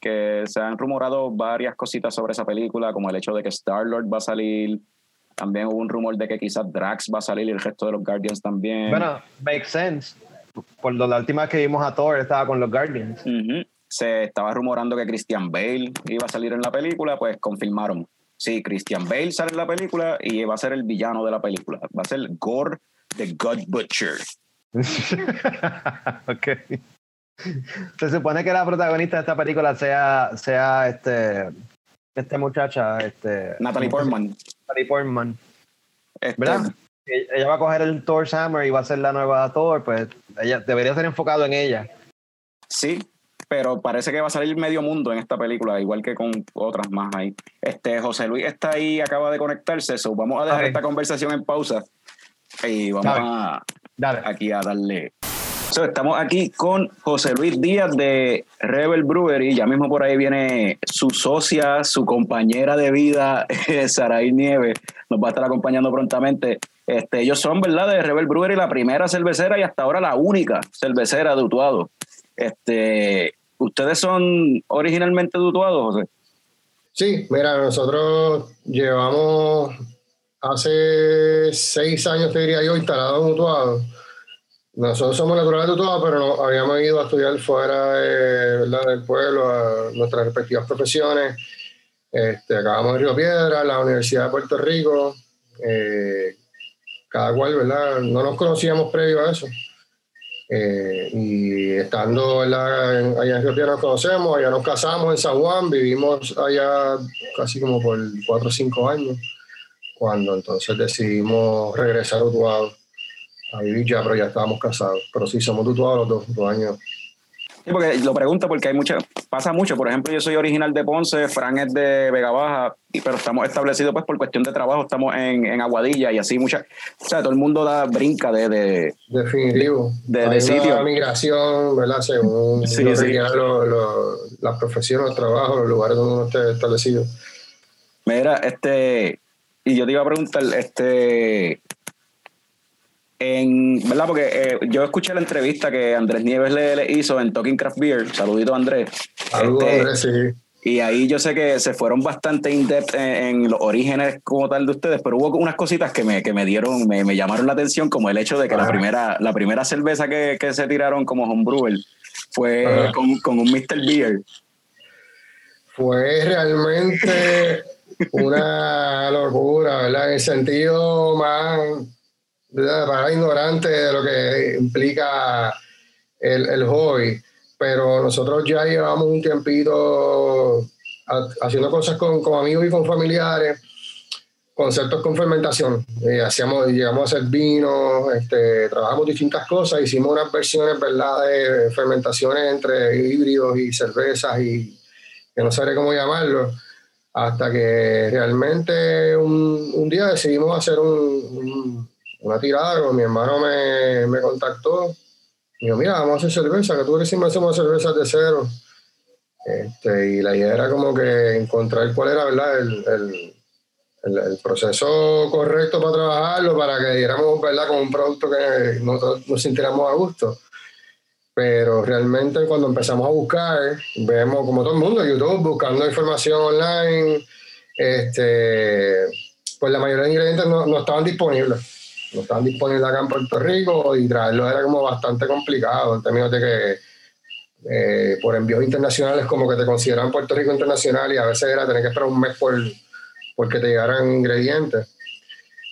que se han rumorado varias cositas sobre esa película, como el hecho de que Star Lord va a salir. También hubo un rumor de que quizás Drax va a salir y el resto de los Guardians también. Bueno, makes sense. Por lo- la última vez que vimos a Thor estaba con los Guardians. Se estaba rumorando que Christian Bale iba a salir en la película, pues confirmaron. Sí, Christian Bale sale en la película y va a ser el villano de la película. Va a ser Gore the God Butcher. <laughs> ok. Se supone que la protagonista de esta película sea, sea este, esta muchacha, este, Natalie Portman. Natalie Portman, Este, ¿verdad? Ella va a coger el Thor Hammer y va a ser la nueva Thor, pues ella debería ser enfocado en ella. Sí, pero parece que va a salir medio mundo en esta película, igual que con otras más ahí. Este, José Luis está ahí, acaba de conectarse, so vamos a dejar esta conversación en pausa y vamos Dale. a, Dale. aquí a darle. Estamos aquí con José Luis Díaz de Rebel Brewery. Ya mismo por ahí viene su socia, su compañera de vida, <laughs> Saraí Nieves. Nos va a estar acompañando prontamente. Este, ellos son, ¿verdad? De Rebel Brewery, la primera cervecera y hasta ahora la única cervecera de Utuado. Este, ¿Ustedes son originalmente de Utuado, José? Sí, mira, nosotros llevamos hace seis años, te diría yo, instalados en Utuado. Nosotros somos naturales de Utuado, pero no, habíamos ido a estudiar fuera de, ¿verdad? del pueblo, a nuestras respectivas profesiones. Este, acabamos en Río Piedra, la Universidad de Puerto Rico. eh, cada cual, ¿verdad? No nos conocíamos previo a eso. Eh, y estando ¿verdad? allá en Río Piedra nos conocemos, allá nos casamos en San Juan, vivimos allá casi como por cuatro o cinco años, cuando entonces decidimos regresar a Utuado a vivir ya, pero ya estábamos casados. Pero sí, somos de Utuado los dos, dos años. Sí, porque lo pregunto porque hay mucha, pasa mucho. Por ejemplo, yo soy original de Ponce, Fran es de Vega Baja, y, pero estamos establecidos pues por cuestión de trabajo, estamos en, en Aguadilla y así mucha, o sea, todo el mundo da brinca de, de Definitivo. De- de Hay sitio. una migración, ¿verdad? Según <laughs> Sí, lo sí. requieran lo- lo- las profesiones, los trabajos, los lugares donde uno esté establecido. Mira, este, y yo te iba a preguntar, este, en, ¿verdad? Porque eh, yo escuché la entrevista que Andrés Nieves le, le hizo en Talking Craft Beer, saludito Andrés. Saludos, Este, Andrés, sí. Y ahí yo sé que se fueron bastante in-depth en, en los orígenes como tal de ustedes, pero hubo unas cositas que me, que me dieron, me, me llamaron la atención, como el hecho de que la primera, la primera cerveza que, que se tiraron como homebrewer fue con, con un Mr. Beer. Fue realmente una locura, ¿verdad? En el sentido más. Para ignorante de lo que implica el, el hobby. Pero nosotros ya llevamos un tiempito ha- haciendo cosas con, con amigos y con familiares, conceptos con fermentación. Eh, hacíamos, llegamos a hacer vino, este, trabajamos distintas cosas, hicimos unas versiones, ¿verdad?, de fermentaciones entre híbridos y cervezas y que no sabré cómo llamarlo, hasta que realmente un, un día decidimos hacer un- una tirada, mi hermano me, me contactó, y yo, mira, vamos a hacer cerveza, que tú decís me hacemos cervezas de cero. Este, y la idea era como que encontrar cuál era, ¿verdad?, el, el- proceso correcto para trabajarlo, para que diéramos, ¿verdad?, con un producto que nosotros nos sintiéramos a gusto pero realmente cuando empezamos a buscar, vemos como todo el mundo YouTube buscando información online, este, pues la mayoría de ingredientes no, no estaban disponibles. No estaban disponibles acá en Puerto Rico y traerlos era como bastante complicado en términos de que eh, por envíos internacionales como que te consideran Puerto Rico internacional y a veces era tener que esperar un mes por porque te llegaran ingredientes.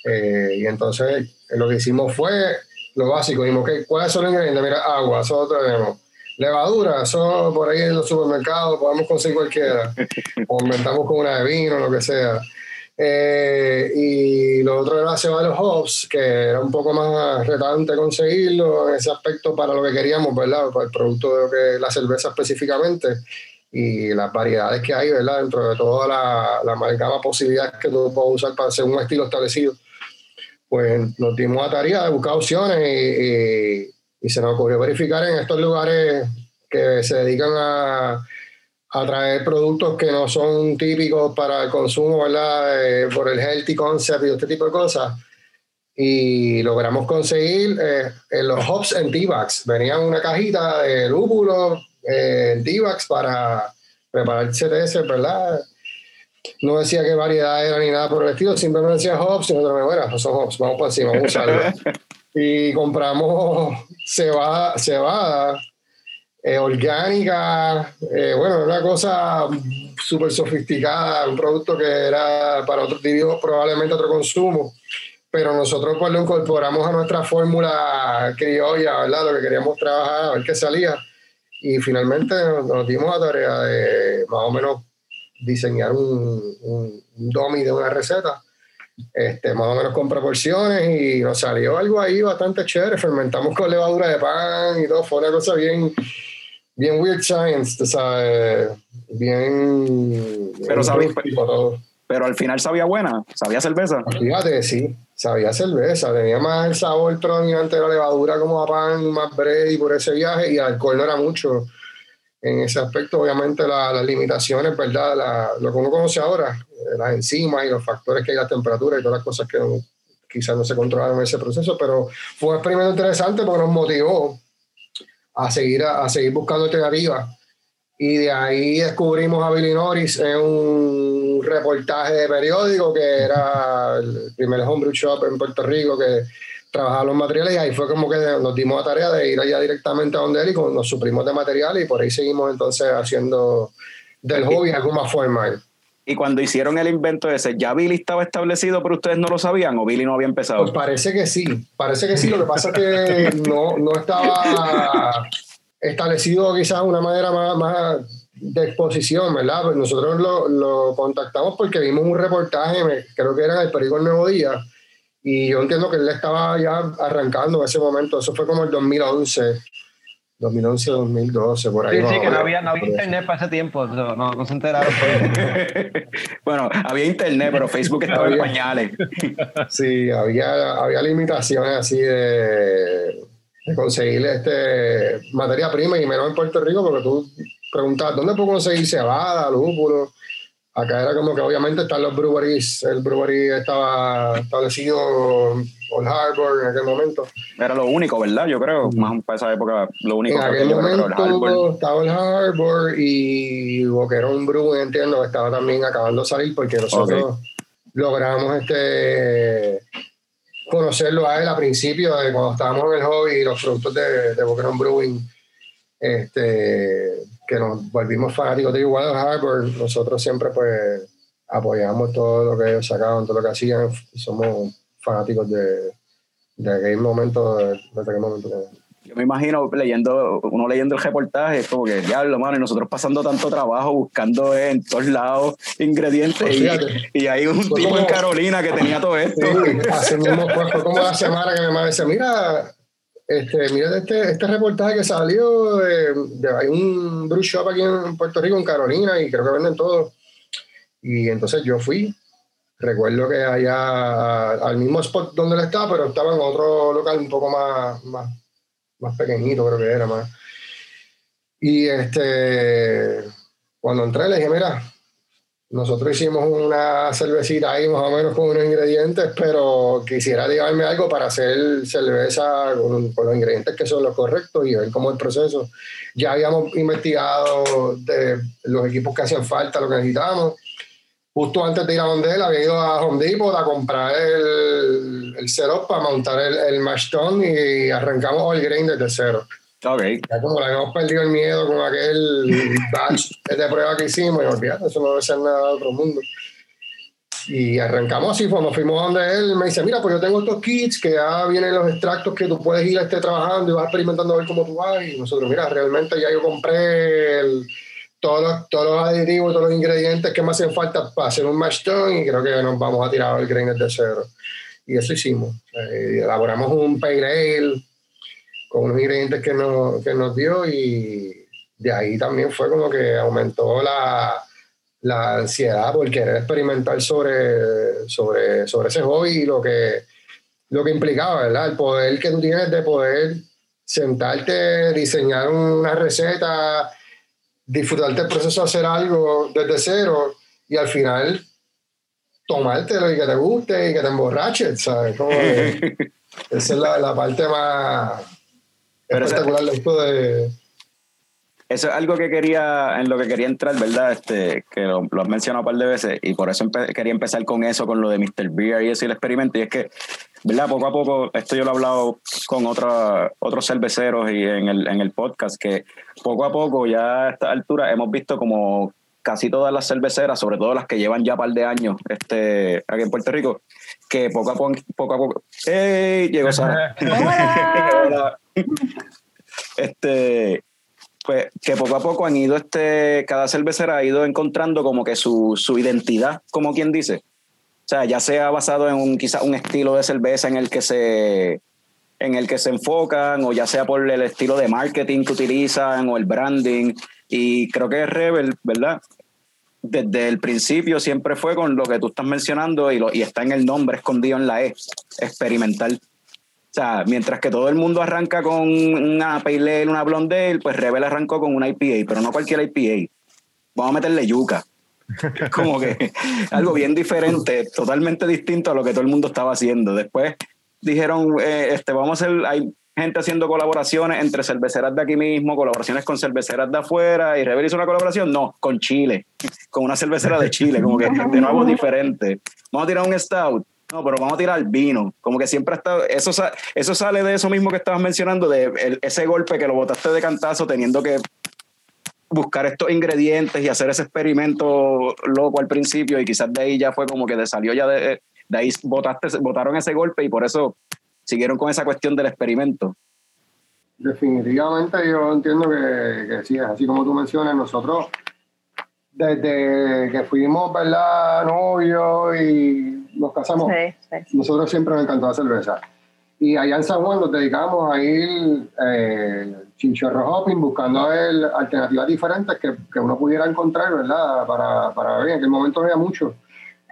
Eh, y entonces lo que hicimos fue lo básico, dijimos, ¿qué- ¿cuáles son los ingredientes? Mira, agua, eso lo tenemos. Levadura, eso por ahí en los supermercados podemos conseguir cualquiera. o inventamos con una de vino, lo que sea. Eh, y lo otro era de los hops, que era un poco más retante conseguirlo en ese aspecto para lo que queríamos, ¿verdad? Para el producto de lo que la cerveza específicamente y las variedades que hay, ¿verdad? Dentro de toda la, la amalgama posibilidades que tú puedes usar para hacer un estilo establecido. Pues nos dimos a tarea de buscar opciones y, y- y se nos ocurrió verificar en estos lugares que se dedican a, a traer productos que no son típicos para el consumo, ¿verdad? Eh, por el healthy concept y este tipo de cosas. Y logramos conseguir eh, eh, los hops en T-Bags. Venían una cajita de lúpulo eh, en T-Bags para preparar CTS, ¿verdad? No decía qué variedad era ni nada por el estilo, simplemente decía hops y nosotros, bueno, son hops, vamos por encima, vamos a usarlo. <laughs> y compramos cebada, cebada eh, orgánica, eh, bueno, una cosa súper sofisticada, un producto que era para otro tipo, probablemente otro consumo, pero nosotros pues lo incorporamos a nuestra fórmula criolla, ¿verdad? Lo que queríamos trabajar, a ver qué salía, y finalmente nos, dimos la tarea de más o menos diseñar un, un, un dummy de una receta este, más o menos con proporciones y nos salió algo ahí bastante chévere. Fermentamos con levadura de pan y todo, fue una cosa bien, bien weird science, tú sabes, bien. Pero bien sabes- rústico todo. Pero al final sabía buena, sabía cerveza. Fíjate, sí, sabía cerveza, tenía más el sabor predominante de la levadura como a pan, más bread por ese viaje y alcohol no era mucho. En ese aspecto, obviamente, la- las limitaciones, ¿verdad? La- lo que uno conoce ahora, eh, las enzimas y los factores que hay, las temperaturas y todas las cosas que no- quizás no se controlaron en ese proceso, pero fue un experimento interesante porque nos motivó a seguir, a, a seguir buscando alternativas. Y de ahí descubrimos a Billy Norris en un reportaje de periódico que era el primer homebrew shop en Puerto Rico que trabajaba los materiales y ahí fue como que nos dimos la tarea de ir allá directamente a donde él y nos suprimos de materiales y por ahí seguimos entonces haciendo del hobby algo más formal. Y cuando hicieron el invento ese, ¿ya Billy estaba establecido, pero ustedes no lo sabían o Billy no había empezado? Pues parece que sí, parece que sí. Lo que pasa es que <laughs> no, no estaba establecido quizás de una manera más, más de exposición, ¿verdad? Pues nosotros lo, lo contactamos porque vimos un reportaje, creo que era en el periódico El Nuevo Día, y yo entiendo que él estaba ya arrancando en ese momento, eso fue como el 2011, 2011, 2012, por ahí. Sí, sí, que no había, no había internet para ese tiempo. No, no, se enteraron. <laughs> bueno, había internet, pero Facebook estaba en pañales. <laughs> Sí, había, había limitaciones así de, de conseguir este materia prima y menos en Puerto Rico porque tú preguntabas dónde puedo conseguir cebada, lúpulo. Acá era como que obviamente están los breweries, el brewery estaba establecido Old Harbor en aquel momento. Era lo único, ¿verdad? Yo creo, más para esa época, lo único En que aquel yo creo momento Harbor. estaba el Harbor y Boquerón Brew, entiendo, que estaba también acabando de salir porque nosotros logramos este conocerlo a él a principio de cuando estábamos en el hobby y los productos de, de Boquerón Brewing, este, que nos volvimos fanáticos de igual Harbor, nosotros siempre pues apoyamos todo lo que ellos sacaban, todo lo que hacían, somos fanáticos de, de aquel momento, de, de aquel momento. Yo me imagino leyendo, uno leyendo el reportaje, es como que diablo, mano, y nosotros pasando tanto trabajo buscando en todos lados ingredientes. Pues y, y hay un tipo en como- Carolina que tenía todo esto. Sí, así mismo fue, como la semana que mi mamá decía, mira, este, mira este, este reportaje que salió, de, de- hay un brew shop aquí en Puerto Rico, en Carolina, y creo que venden todo. Y entonces yo fui, recuerdo que allá al mismo spot donde él estaba, pero estaba en otro local un poco más, más, más pequeñito, creo que era más. Y este, cuando entré le dije, mira, nosotros hicimos una cervecita ahí más o menos con unos ingredientes, pero quisiera llevarme algo para hacer cerveza con, los ingredientes que son los correctos y ver cómo es el proceso. Ya habíamos investigado de los equipos que hacían falta, lo que necesitábamos. Justo antes de ir a donde él, había ido a Home Depot a comprar el, el setup para montar el, el mash y arrancamos el grain desde cero. Ok. Ya como le habíamos perdido el miedo con aquel batch de prueba que hicimos, y olvídate, eso no debe ser nada de otro mundo. Y arrancamos así, cuando fuimos donde él, me dice, mira, pues yo tengo estos kits que ya vienen los extractos que tú puedes ir este, trabajando y vas experimentando a ver cómo tú vas. Y nosotros, mira, realmente ya yo compré el- todos, los, todos los aditivos, todos los ingredientes que me hacen falta para hacer un tun y creo que nos vamos a tirar el grain de cero. Y eso hicimos. Eh, elaboramos un pale ale con unos ingredientes que nos, que nos dio y de ahí también fue como que aumentó la, la ansiedad por querer experimentar sobre, sobre, sobre ese hobby y lo que, lo que implicaba, ¿verdad? El poder que tú tienes de poder sentarte, diseñar una receta, disfrutarte el proceso de hacer algo desde cero y al final tomártelo y que te guste y que te emborraches, ¿sabes? Como que <laughs> esa es la, la parte más Pero espectacular esto de... Eso es algo que quería, en lo que quería entrar, ¿verdad? Este, que lo, lo has mencionado un par de veces y por eso empe- quería empezar con eso, con lo de Mr. Beer y eso y el experimento. Y es que, ¿verdad? Poco a poco, esto yo lo he hablado con otra- otros cerveceros y en el, en el podcast, que poco a poco, ya a esta altura, hemos visto como casi todas las cerveceras, sobre todo las que llevan ya un par de años este, aquí en Puerto Rico, que poco a poco, poco a poco, ¡Ey! Llegó Sara. <laughs> Hola. <laughs> este pues que poco a poco han ido este cada cervecera ha ido encontrando como que su, su identidad como quien dice o sea ya sea basado en un quizás un estilo de cerveza en el que se en el que se enfocan o ya sea por el estilo de marketing que utilizan o el branding y creo que Rebel verdad desde el principio siempre fue con lo que tú estás mencionando y, lo, y está en el nombre escondido en la E, experimental. O sea, mientras que todo el mundo arranca con una Pale Ale, una Blonde Ale, pues Rebel arrancó con una IPA, pero no cualquier IPA. Vamos a meterle yuca. Como que <laughs> algo bien diferente, totalmente distinto a lo que todo el mundo estaba haciendo. Después dijeron, eh, este, vamos a hacer, hay gente haciendo colaboraciones entre cerveceras de aquí mismo, colaboraciones con cerveceras de afuera, y Rebel hizo una colaboración, no, con Chile, con una cervecera de Chile, como que de nuevo <laughs> diferente. Vamos a tirar un stout, no, pero vamos a tirar vino. Como que siempre ha estado. Eso, eso sale de eso mismo que estabas mencionando, de el- ese golpe que lo botaste de cantazo teniendo que buscar estos ingredientes y hacer ese experimento loco al principio. Y quizás de ahí ya fue como que te salió ya de, de ahí botaste, botaron ese golpe y por eso siguieron con esa cuestión del experimento. Definitivamente yo entiendo que, que sí, es así como tú mencionas, nosotros desde que fuimos, ¿verdad? Novios y nos casamos, Sí, sí, nosotros siempre nos encantó la cerveza. Y allá en San Juan nos dedicamos a ir eh, chinchorro hopping, buscando ver alternativas diferentes que, que uno pudiera encontrar, ¿verdad? Para, para ver, en aquel momento no había mucho.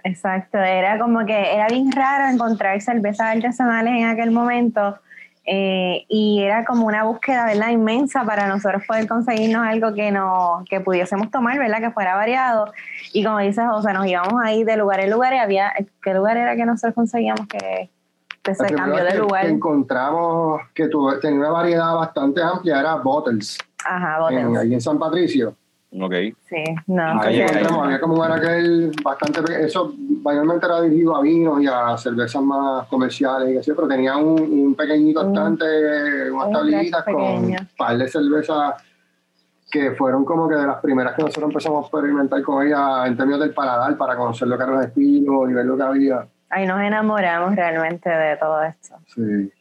Exacto, era como que era bien raro encontrar cervezas artesanales en aquel momento eh, y era como una búsqueda, ¿verdad? Inmensa para nosotros poder conseguirnos algo que, no, que pudiésemos tomar, ¿verdad? Que fuera variado. Y como dices, José, nos íbamos ahí de lugar en lugar y había, ¿qué lugar era que nosotros conseguíamos que, que La se primera cambió vez de que- lugar? que encontramos que tuvo- tenía una variedad bastante amplia, era Bottles, Ajá, en, Bottles. allí en San Patricio. Ok. Sí, no. Ahí encontramos, había como un anaquel bastante eso mayormente era dirigido a vinos y a cervezas más comerciales y así, pero tenía un, un pequeñito estante, unas un tablitas con un par de cervezas que fueron como que de las primeras que nosotros empezamos a experimentar con ella en términos del paladar para conocer lo que eran los estilos y ver lo que había. Ahí nos enamoramos realmente de todo esto. Sí.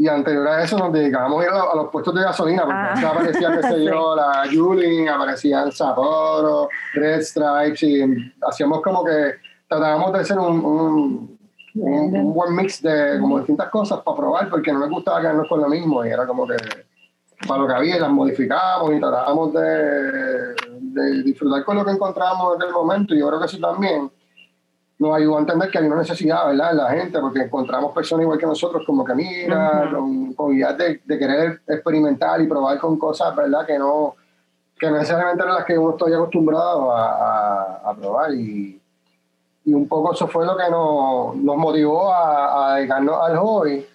Y anterior a eso nos dedicábamos a los puestos de gasolina, porque Ah. aparecía, qué sé yo, <laughs> la Yulin, aparecían Sapporo, Red Stripes, y hacíamos como que tratábamos de hacer un, un, un- un buen mix de como distintas cosas para probar, porque no nos gustaba quedarnos con lo mismo, y era como que para lo que había, las modificábamos y tratábamos de, de disfrutar con lo que encontrábamos en aquel momento, y yo creo que eso también nos ayudó a entender que había una necesidad, ¿verdad?, en la gente, porque encontramos personas igual que nosotros, como que mira, Ujú. con, con ideas de, de querer experimentar y probar con cosas, ¿verdad?, que no, que necesariamente eran las que uno estoy acostumbrado a, a- a probar. Y, y un poco eso fue lo que nos, nos motivó a, a dedicarnos al hobby.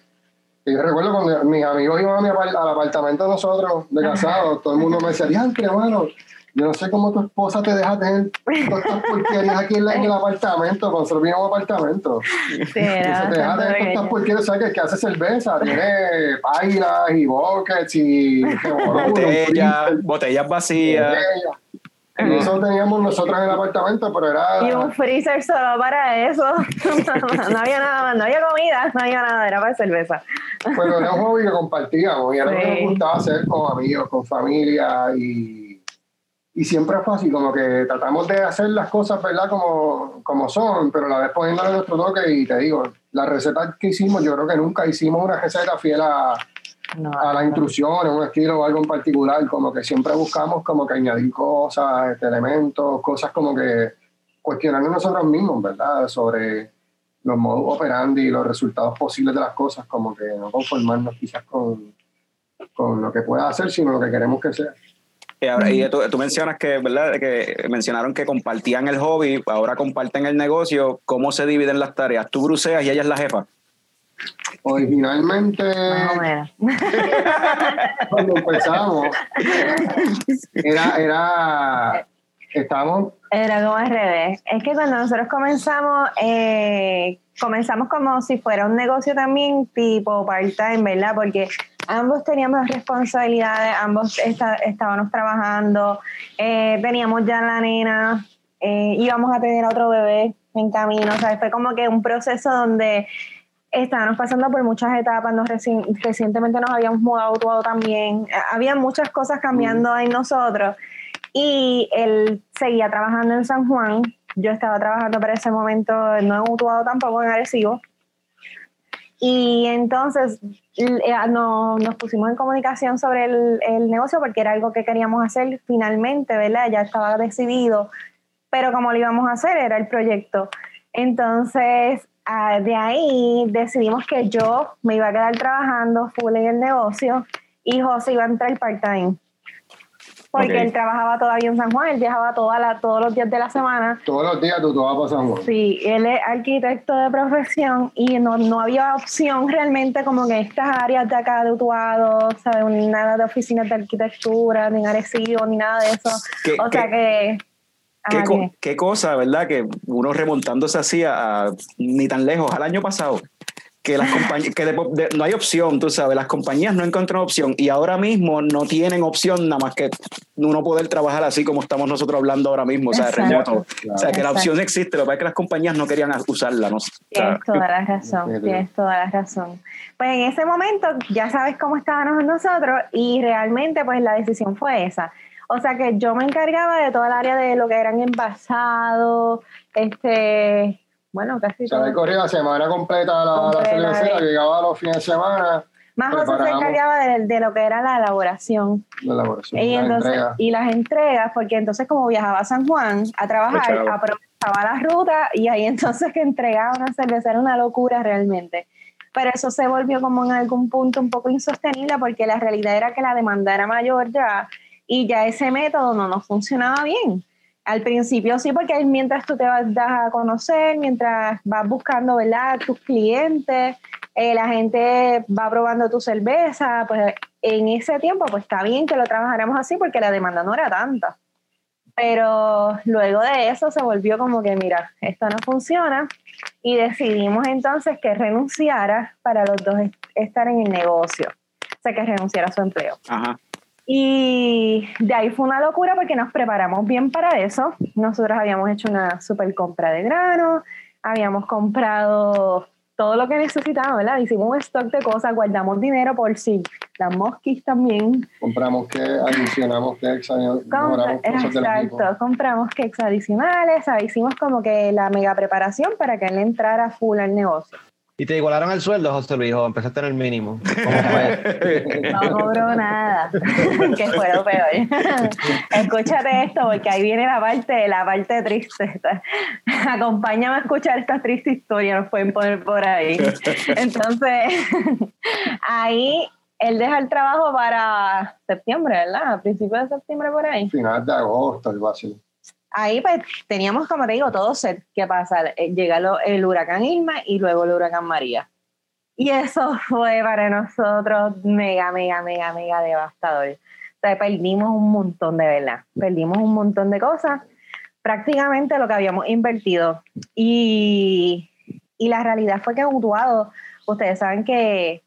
Y yo recuerdo cuando mis amigos iban a mi al apartamento de nosotros, de casados, todo el mundo me decía, diantre, hermano, yo no sé cómo tu esposa te deja tener todas estas porquerías aquí en, la- en el apartamento, cuando a un apartamento. Sí, Y se te deja tener todas estas porquerías, ¿sabes? Que, que hace cerveza, tiene pailas y buckets y <laughs> Botellas, botellas vacías. Y eso teníamos nosotros en el apartamento, pero era... Y un freezer solo para eso. <laughs> no había nada más, no había comida, no había nada, era para cerveza. Pero era un hobby que compartíamos y era lo que nos gustaba hacer con amigos, con familia y, y siempre fue así, como que tratamos de hacer las cosas, ¿verdad? Como, como son, pero a la vez poniéndole nuestro toque y te digo, la receta que hicimos, yo creo que nunca hicimos una receta fiel a, No, a las instrucciones, un estilo o algo en particular, como que siempre buscamos como que añadir cosas, este, elementos, cosas como que cuestionarnos nosotros mismos, ¿verdad? Sobre los modus operandi y los resultados posibles de las cosas, como que no conformarnos quizás con, con lo que pueda hacer, sino lo que queremos que sea. Y, ahora, y tú, tú mencionas que, ¿verdad? Que mencionaron que compartían el hobby, ahora comparten el negocio. ¿Cómo se dividen las tareas? Tú bruceas y ella es la jefa. Originalmente, <laughs> cuando empezamos, era, era, estábamos Era como al revés. Es que cuando nosotros comenzamos, eh, comenzamos como si fuera un negocio también tipo part-time, ¿verdad? Porque ambos teníamos responsabilidades, ambos estábamos trabajando, eh, teníamos ya la nena, eh, íbamos a tener otro bebé en camino, o sea, fue como que un proceso donde estábamos pasando por muchas etapas, nos reci- recientemente nos habíamos mudado también, Eh, había muchas cosas cambiando en nosotros y él seguía trabajando en San Juan, yo estaba trabajando para ese momento, no en Utuado tampoco, en Arecibo, y entonces eh, no- nos pusimos en comunicación sobre el, el negocio porque era algo que queríamos hacer finalmente, ¿verdad? Ya estaba decidido, pero como lo íbamos a hacer era el proyecto. Entonces, ah, de ahí decidimos que yo me iba a quedar trabajando full en el negocio y José iba a entrar part-time. Porque él trabajaba todavía en San Juan, él viajaba toda la, todos los días de la semana. todos los días, tú, tú vas a San Juan. Sí, él es arquitecto de profesión y no, no había opción realmente como que estas áreas de acá de Utuado, ¿sabes? Nada de oficinas de arquitectura, ni en Arecibo, ni nada de eso. ¿Qué- o sea que... ¿Qué, co- qué cosa, ¿verdad? Que uno remontándose así a, a- ni tan lejos, al año pasado, que las compañías, que de- de- no hay opción, tú sabes, las compañías no encuentran opción y ahora mismo no tienen opción nada más que uno poder trabajar así como estamos nosotros hablando ahora mismo, o sea, remoto. O sea, que la Exacto. opción existe, lo que pasa es que las compañías no querían usarla, ¿no? O sea, Tienes toda la razón, tienes toda la razón. Pues en ese momento ya sabes cómo estábamos nosotros y realmente pues la decisión fue esa. O sea que yo me encargaba de toda el área de lo que eran envasados, este, bueno, casi O sea, todo. corría semana completa la, la cervecera, eh. llegaba los fines de semana, Más José se encargaba de, de lo que era la elaboración la elaboración, y, la entonces, entrega. y las entregas, porque entonces como viajaba a San Juan a trabajar, aprovechaba la ruta y ahí <laughs> entonces que entregaba una cerveza era una locura realmente. Pero eso se volvió como en algún punto un poco insostenible porque la realidad era que la demanda era mayor ya y ya ese método no nos funcionaba bien. Al principio sí, porque mientras tú te vas a conocer, mientras vas buscando ¿verdad? tus clientes, eh, la gente va probando tu cerveza, pues en ese tiempo pues está bien que lo trabajáramos así porque la demanda no era tanta. Pero luego de eso se volvió como que, mira, esto no funciona y decidimos entonces que renunciara para los dos est- estar en el negocio, o sea, que renunciara a su empleo. Ajá. Y de ahí fue una locura porque nos preparamos bien para eso. Nosotros habíamos hecho una super compra de grano, habíamos comprado todo lo que necesitábamos, ¿verdad? Hicimos un stock de cosas, guardamos dinero por si las mosquis también. Compramos que adicionamos que Compra- mejoramos cosas del exacto, compramos cakes adicionales, ¿sabes? hicimos como que la mega preparación para que él entrara full al negocio. ¿Y te igualaron el sueldo, José Luis? ¿O empezaste en el mínimo? ¿Cómo fue? <laughs> No cobró nada, <laughs> que fue lo peor. <laughs> Escúchate esto, porque ahí viene la parte, la parte triste. Acompáñame a escuchar esta triste historia, nos pueden poner por ahí. Entonces, ahí él deja el trabajo para septiembre, ¿verdad? A principios de septiembre por ahí. Final de agosto, algo así. Ahí pues teníamos, como te digo, todo set. ¿Qué pasa? Eh, Llega lo- el huracán Irma y luego el huracán María. Y eso <laughs> fue para nosotros mega, mega, mega, mega devastador. O sea, perdimos un montón de verdad. Perdimos un montón de cosas. Prácticamente lo que habíamos invertido. Y, y la realidad fue que Utuado, ustedes saben que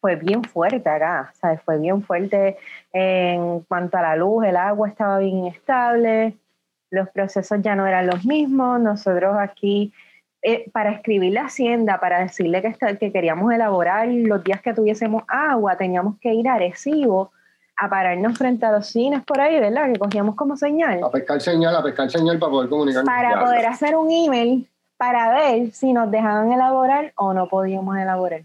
fue bien fuerte acá. O sea, fue bien fuerte en cuanto a la luz, el agua estaba bien inestable los procesos ya no eran los mismos. Nosotros aquí, eh, para escribir la hacienda, para decirle que, que queríamos elaborar los días que tuviésemos agua, teníamos que ir a Arecibo a pararnos frente a los cines por ahí, ¿verdad? Que cogíamos como señal. A pescar señal, a pescar señal para poder comunicar. Para poder hacer un email para ver si nos dejaban elaborar o no podíamos elaborar.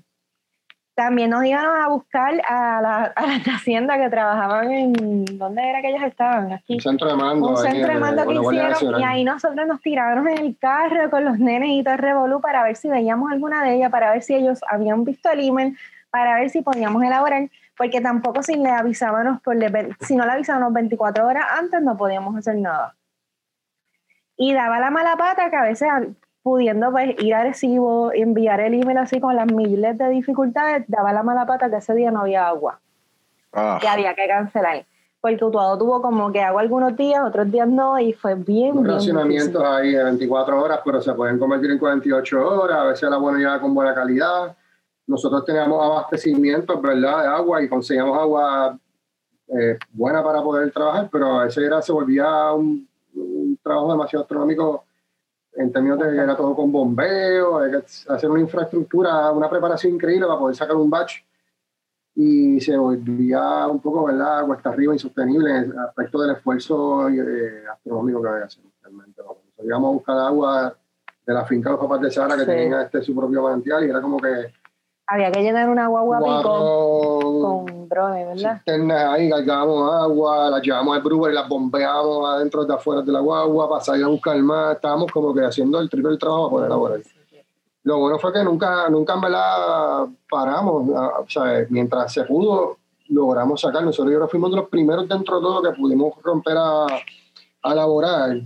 También nos iban a buscar a la, a las de Hacienda que trabajaban en... ¿Dónde era que ellos estaban? Aquí Un centro de mando. un centro de mando que la hicieron y ahí nosotros nos tiramos en el carro con los nenes y todo el revolú para ver si veíamos alguna de ellas, para ver si ellos habían visto el email, para ver si podíamos elaborar, porque tampoco si le avisábamos por le- si no le avisábamos 24 horas antes no podíamos hacer nada. Y daba la mala pata que a veces pudiendo pues, ir a recibo, enviar el email así con las miles de dificultades, daba la mala pata que ese día no había agua Ah. que había que cancelar. Porque Utuado tuvo como que agua algunos días, otros días no, y fue bien, bien racionamientos ahí de 24 horas, pero se pueden convertir en 48 horas. A veces la buena llega con buena calidad. Nosotros teníamos abastecimientos, ¿verdad? De agua y conseguíamos agua eh, buena para poder trabajar, pero a veces era, se volvía un, un trabajo demasiado astronómico en términos de que era todo con bombeo, hay que hacer una infraestructura, una preparación increíble para poder sacar un batch y se volvía un poco, ¿verdad? Cuesta arriba, insostenible en el aspecto del esfuerzo eh, astronómico que había que hacer. Realmente, íbamos a buscar agua de la finca de los papás de Sara que Sí. tenían este, su propio manantial y era como que Había que llenar una guagua pico con drones, ¿verdad? cisternas ahí, cargábamos agua, las llevamos al brewer y las bombeábamos adentro de afuera de la guagua para salir a buscar más. Estábamos como que haciendo el triple trabajo para elaborar. Lo bueno fue que nunca, nunca en verdad paramos. ah, O sea, mientras se pudo, logramos sacar. Nosotros yo fuimos de los primeros dentro de todo que pudimos romper a, a elaborar.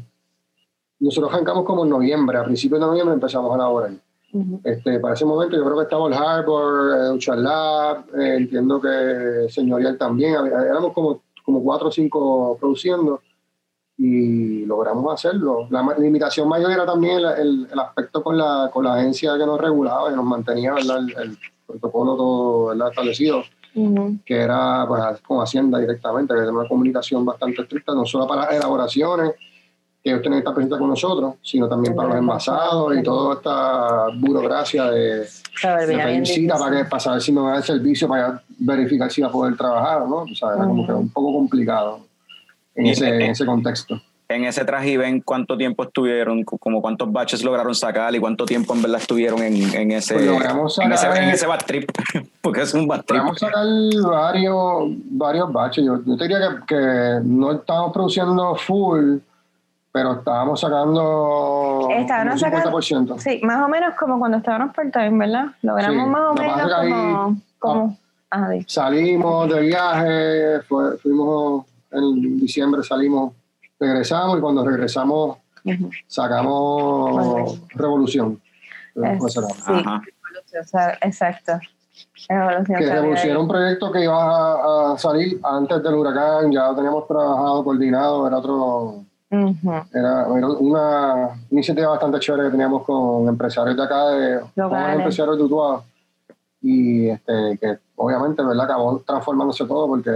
Nosotros arrancamos como en noviembre, a principios de noviembre empezamos a Ujú. Este, para ese momento yo creo que estaba el Harbor, eh, Uchar Lab, eh, entiendo que Señorial también, éramos como, como cuatro o cinco produciendo y logramos hacerlo. La limitación mayor era también el, el- el aspecto con la, con la agencia que nos regulaba y nos mantenía ¿verdad? El, el protocolo todo ¿verdad? establecido, que era pues, con Hacienda directamente, que tenía una comunicación bastante estricta, no solo para elaboraciones, que ellos tenían que estar presentes con nosotros, sino también para los envasados y toda esta burocracia de, volvía de pedir cita para, que, para saber si me va a dar el servicio, para verificar si va a poder trabajar, ¿no? O sea, era como que un poco complicado en, Y- ese, en ese contexto. En ese traje y ven cuánto tiempo estuvieron, como cuántos baches lograron sacar y cuánto tiempo en verdad estuvieron en, en ese, Pues logramos en ese, sacar- en ese bad trip, <laughs> porque es un bad trip. Vamos a sacar varios, varios baches. Yo, yo te diría que, que no estábamos produciendo full, pero estábamos sacando un sacando- 50%. Sí, más o menos como cuando estábamos part-time, ¿verdad? Logramos Sí, más o menos que ahí- como... como ajá, di. Salimos de viaje, fue- fuimos en diciembre, salimos, regresamos y cuando regresamos sacamos Revolución. Es- Pues sí, sea, exacto. Que Revolución era un proyecto que iba a, a salir antes del huracán, ya lo teníamos trabajado, coordinado, era otro, Ujú. Era, era una iniciativa bastante chévere que teníamos con empresarios de acá, de, con empresarios de Utuado. Y este, que obviamente, ¿verdad? Acabó transformándose todo porque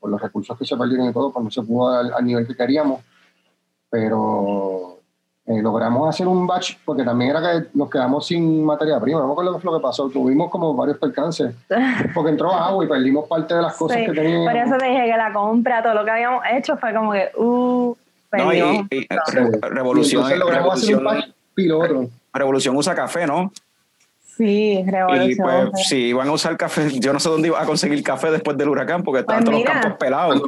por los recursos que se perdieron y todo, pues no se pudo al, al nivel que queríamos. Pero eh, logramos hacer un batch porque también era que nos quedamos sin materia prima. No me acuerdo lo que pasó. Tuvimos como varios percances <laughs> porque entró agua y perdimos parte de las cosas Sí, que teníamos. Por eso te dije que la compra, todo lo que habíamos hecho fue como que, uh, No, y, y-. Re- Revolución, Y Revolución, piloto. Revolución usa café, ¿no? Sí, Y revolución. pues, si iban a usar café, <laughs> yo no sé dónde iba a conseguir café después del huracán porque estaban Pues todos los campos pelados.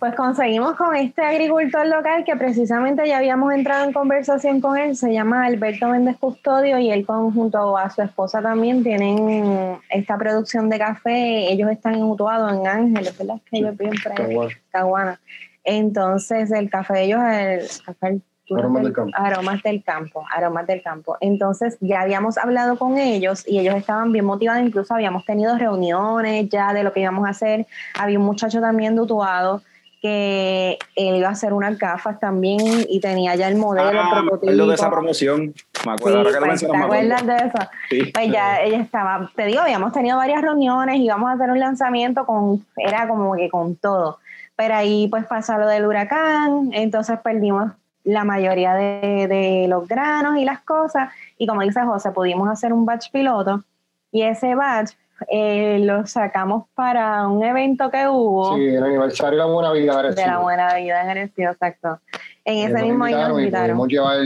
Pues conseguimos con este agricultor local que precisamente ya habíamos entrado en conversación con él, se llama Alberto Méndez Custodio y él con- junto a su esposa también tienen esta producción de café, ellos están en Utuado, en Ángeles, ¿verdad? Que ellos viven por ahí, Caguana. Caguana. Entonces el café de ellos es el café Aromas del campo. aromas del campo, aromas del campo. Entonces ya habíamos hablado con ellos y ellos estaban bien motivados, incluso habíamos tenido reuniones ya de lo que íbamos a hacer. Había un muchacho también de Utuado que él iba a hacer unas gafas también y tenía ya el modelo, el Ah, prototipo. acuerdo de esa promoción. Me acuerdo, ahora que lo pues, mencionas, ¿Te acuerdas de eso? Sí. Pues ya ella estaba, te digo, habíamos tenido varias reuniones, íbamos a hacer un lanzamiento con, era como que con todo. Pero ahí pues pasa lo del huracán, entonces perdimos la mayoría de, de los granos y las cosas. Y como dice José, pudimos hacer un batch piloto y ese batch eh, lo sacamos para un evento que hubo Sí, el aniversario de la buena vida. ahora de la buena vida en Arecibo, exacto. En ese nos mismo año nos invitaron. pudimos llevar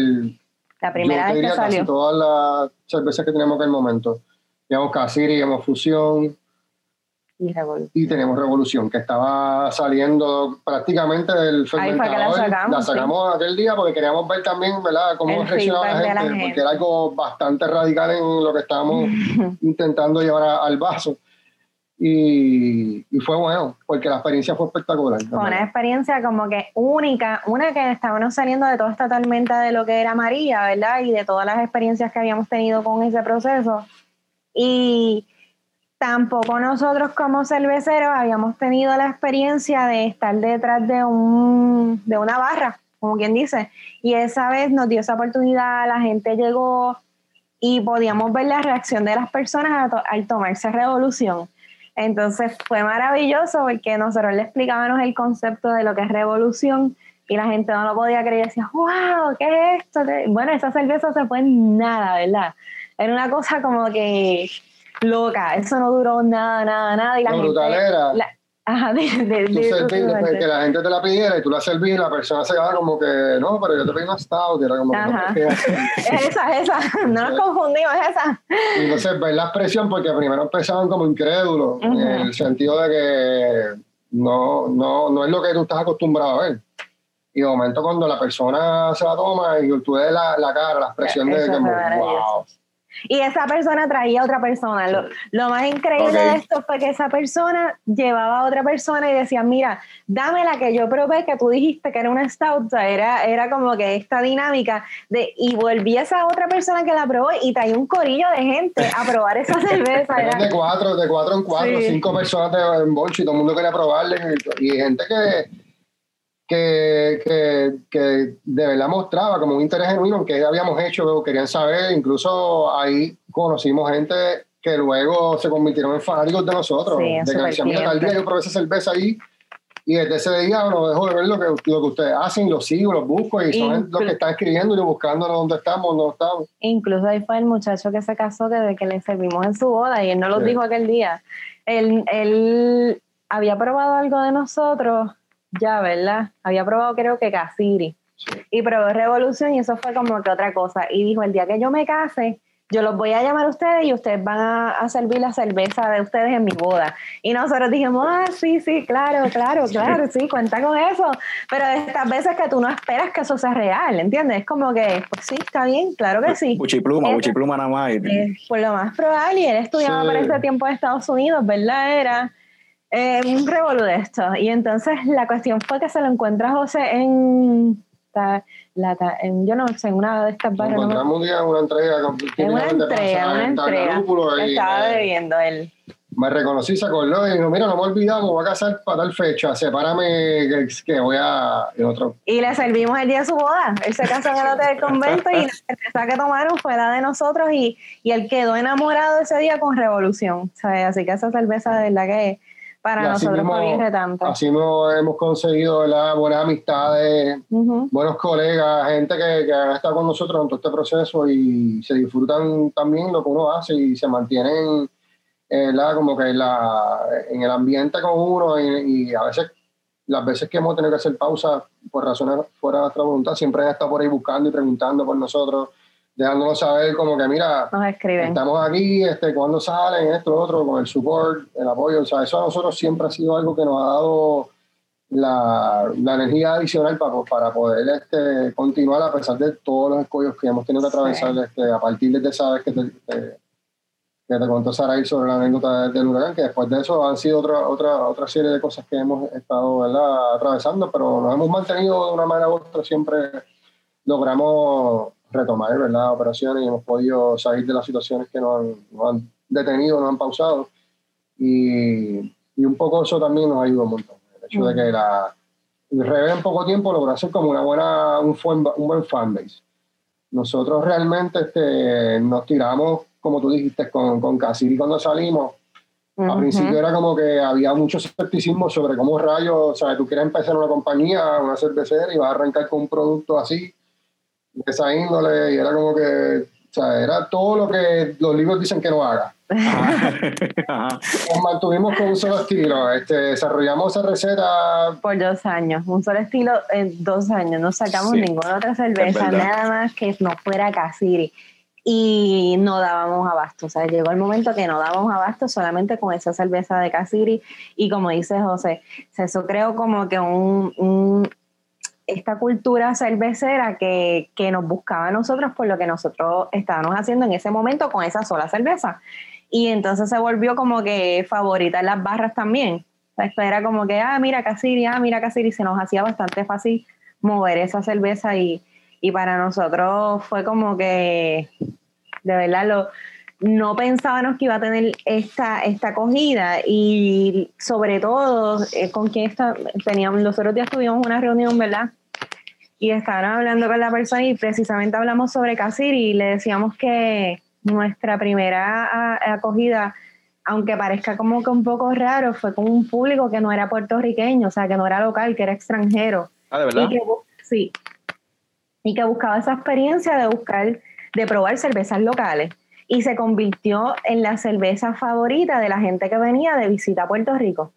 La primera yo te vez que casi salió. todas las cervezas que teníamos en el momento. Llevamos Casiri, llevamos Fusión Y Revolución. y tenemos Revolución, que estaba saliendo prácticamente del Ahí fue que la fermentador. sacamos, La sacamos aquel día porque queríamos ver también, ¿verdad?, cómo reaccionaba la gente, la gente. porque era algo bastante radical en lo que estábamos <laughs> intentando llevar a- al vaso. Y, y fue bueno, porque la experiencia fue espectacular. Fue una experiencia como que única, una que estábamos saliendo de toda esta tormenta de lo que era María, ¿verdad? Y de todas las experiencias que habíamos tenido con ese proceso. Y tampoco nosotros como cerveceros habíamos tenido la experiencia de estar detrás de, un, de una barra, como quien dice. Y esa vez nos dio esa oportunidad, la gente llegó y podíamos ver la reacción de las personas to- al tomarse revolución. Entonces fue maravilloso porque nosotros le explicábamos el concepto de lo que es revolución y la gente no lo podía creer decía, wow, ¿qué es esto? ¿Qué-?". Bueno, esa cerveza se fue en nada, ¿verdad? Era una cosa como que loca, eso no duró nada, nada, nada. Y la Lo gente, brutal era- la- ajá, de, de- Tú de- serví- que la gente te la pidiera y tú la servías y la persona se quedaba como que, no, pero yo te pedí una stout, y era como que, Ajá. no, ¿qué haces? <laughs> Es esa, es esa, <laughs> no nos confundimos, es esa. Y entonces ver la expresión, porque primero empezaban como incrédulos, en el sentido de que no, no, no es lo que tú estás acostumbrado a ver. Y de momento cuando la persona se la toma y tú ves la, la cara, la expresión de que, wow. Y esa persona traía a otra persona. Lo, lo más increíble Ok. de esto fue que esa persona llevaba a otra persona y decía, mira, dame la que yo probé, que tú dijiste que era una stout. O sea, era, era como que esta dinámica de, y volvía esa otra persona que la probó y traía un corillo de gente a probar esa <laughs> cerveza. Era- de cuatro, de cuatro en cuatro, Sí. cinco personas de, en bolche y todo el mundo quería probarle. Y, y gente que, que, que, que de verdad mostraba como un interés genuino en que habíamos hecho, querían saber. Incluso ahí conocimos gente que luego se convirtieron en fanáticos de nosotros. Sí, de que decían, mira, tal día yo probé esa cerveza ahí. Y desde ese día no dejo de ver lo que, lo que ustedes hacen, los sigo, los busco y son Inclu- los que están escribiendo y buscándonos dónde estamos, dónde estamos. Incluso ahí fue el muchacho que se casó desde que le servimos en su boda y él no lo Sí. dijo aquel día. Él, él había probado algo de nosotros ya, ¿verdad? Había probado creo que Casiri y probó Revolución y eso fue como que otra cosa. Y dijo, el día que yo me case, yo los voy a llamar a ustedes y ustedes van a, a servir la cerveza de ustedes en mi boda. Y nosotros dijimos, ah, sí, sí, claro, claro, claro, sí, cuenta con eso. Pero de estas veces que tú no esperas que eso sea real, ¿entiendes? Es como que, pues sí, está bien, claro que sí. Buchipluma, buchipluma nada más. Por lo más probable, y él estudiaba Sí. para ese tiempo en Estados Unidos, ¿verdad? Era eh, un revolú de esto. Y entonces la cuestión fue que se lo encuentra José en, ta- la ta- en- yo no sé, en una de estas barras. no me- encontramos un día en una entrega. en una entrega, una entrega. y, Estaba eh, bebiendo él. me reconocí, se acordó y dijo, mira, no me olvidamos, voy a casar para tal fecha, sepárame que, que voy a... y otro. Y le servimos el día de su boda. Él se casó en el hotel del convento y la <laughs> cerveza que tomaron fue la de nosotros y, y él quedó enamorado ese día con Revolución. ¿sabes? Así que esa cerveza de verdad que para nosotros mismo- retante. Así hemos, hemos conseguido ¿verdad? buenas amistades, buenos colegas, gente que, que han estado con nosotros en todo este proceso y se disfrutan también lo que uno hace y se mantienen eh, ¿verdad? como que en, la, en el ambiente con uno y, y a veces las veces que hemos tenido que hacer pausa por razones fuera de nuestra voluntad siempre han estado por ahí buscando y preguntando por nosotros dejándonos saber como que mira Nos escriben. Estamos aquí, este, cuando salen, esto, lo otro, con el support, el apoyo. O sea, eso a nosotros siempre ha sido algo que nos ha dado la, la energía adicional para, para poder este, continuar a pesar de todos los escollos que hemos tenido que atravesar este, a partir de esa vez que te, te- que te contó sobre la anécdota del huracán, que después de eso han sido otra, otra, otra serie de cosas que hemos estado ¿verdad? atravesando, pero nos hemos mantenido de una manera u otra, siempre logramos retomar ¿verdad? operaciones y hemos podido salir de las situaciones que nos han, nos han detenido, nos han pausado. Y, y un poco eso también nos ayuda un montón. El hecho de que la Rebe en poco tiempo logró hacer como una buena, un, buen, un buen fanbase. Nosotros realmente este, nos tiramos, como tú dijiste, con, con Cassidy cuando salimos. Al Ujú. principio era como que había mucho escepticismo sobre cómo rayos, o sea, tú quieres empezar una compañía, una cervecera y vas a arrancar con un producto así, de esa índole, y era como que, o sea, era todo lo que los libros dicen que no haga. Nos mantuvimos con un solo estilo, este, desarrollamos esa receta, por dos años, un solo estilo en dos años, no sacamos Sí, ninguna otra cerveza, nada más que no fuera Casiri. Y no dábamos abasto, o sea, llegó el momento que no dábamos abasto solamente con esa cerveza de Casiri. Y como dice José, eso creo como que un, un- esta cultura cervecera que, que nos buscaba a nosotros por lo que nosotros estábamos haciendo en ese momento con esa sola cerveza. Y entonces se volvió como que favorita en las barras también. Esto era como que, ah, mira Casiri, ah, mira Casiri, se nos hacía bastante fácil mover esa cerveza y, y para nosotros fue como que, de verdad, lo, no pensábamos que iba a tener esta, esta acogida y sobre todo eh, con quien está, teníamos, los otros días tuvimos una reunión, ¿verdad? Y estaban hablando con la persona y precisamente hablamos sobre Casiri y le decíamos que nuestra primera acogida, aunque parezca como que un poco raro, fue con un público que no era puertorriqueño, o sea, que no era local, que era extranjero. Ah, de verdad. Y que, bu- sí. Y que buscaba esa experiencia de buscar, de probar cervezas locales. Y se convirtió en la cerveza favorita de la gente que venía de visita a Puerto Rico.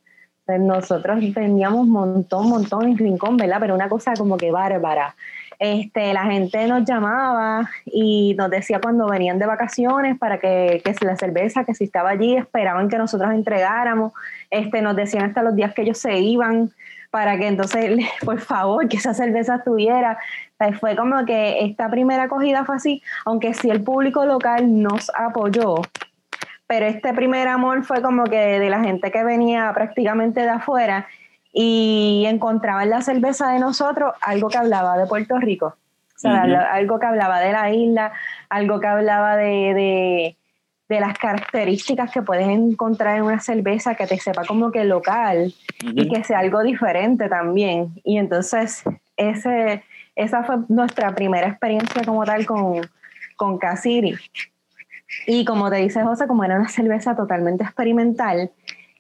Nosotros teníamos montón, montón en Rincón, ¿verdad? Pero una cosa como que bárbara. Este, la gente nos llamaba y nos decía cuando venían de vacaciones para que, que la cerveza, que si estaba allí, esperaban que nosotros entregáramos. Este, nos decían hasta los días que ellos se iban para que entonces, <laughs> por favor, que esa cerveza estuviera. Pues fue como que esta primera acogida fue así, aunque sí el público local nos apoyó, pero este primer amor fue como que de la gente que venía prácticamente de afuera y encontraba en la cerveza de nosotros algo que hablaba de Puerto Rico, o sea, algo que hablaba de la isla, algo que hablaba de, de, de las características que puedes encontrar en una cerveza que te sepa como que local y que sea algo diferente también. Y entonces ese, esa fue nuestra primera experiencia como tal con, con Casiri. Y como te dice José, como era una cerveza totalmente experimental,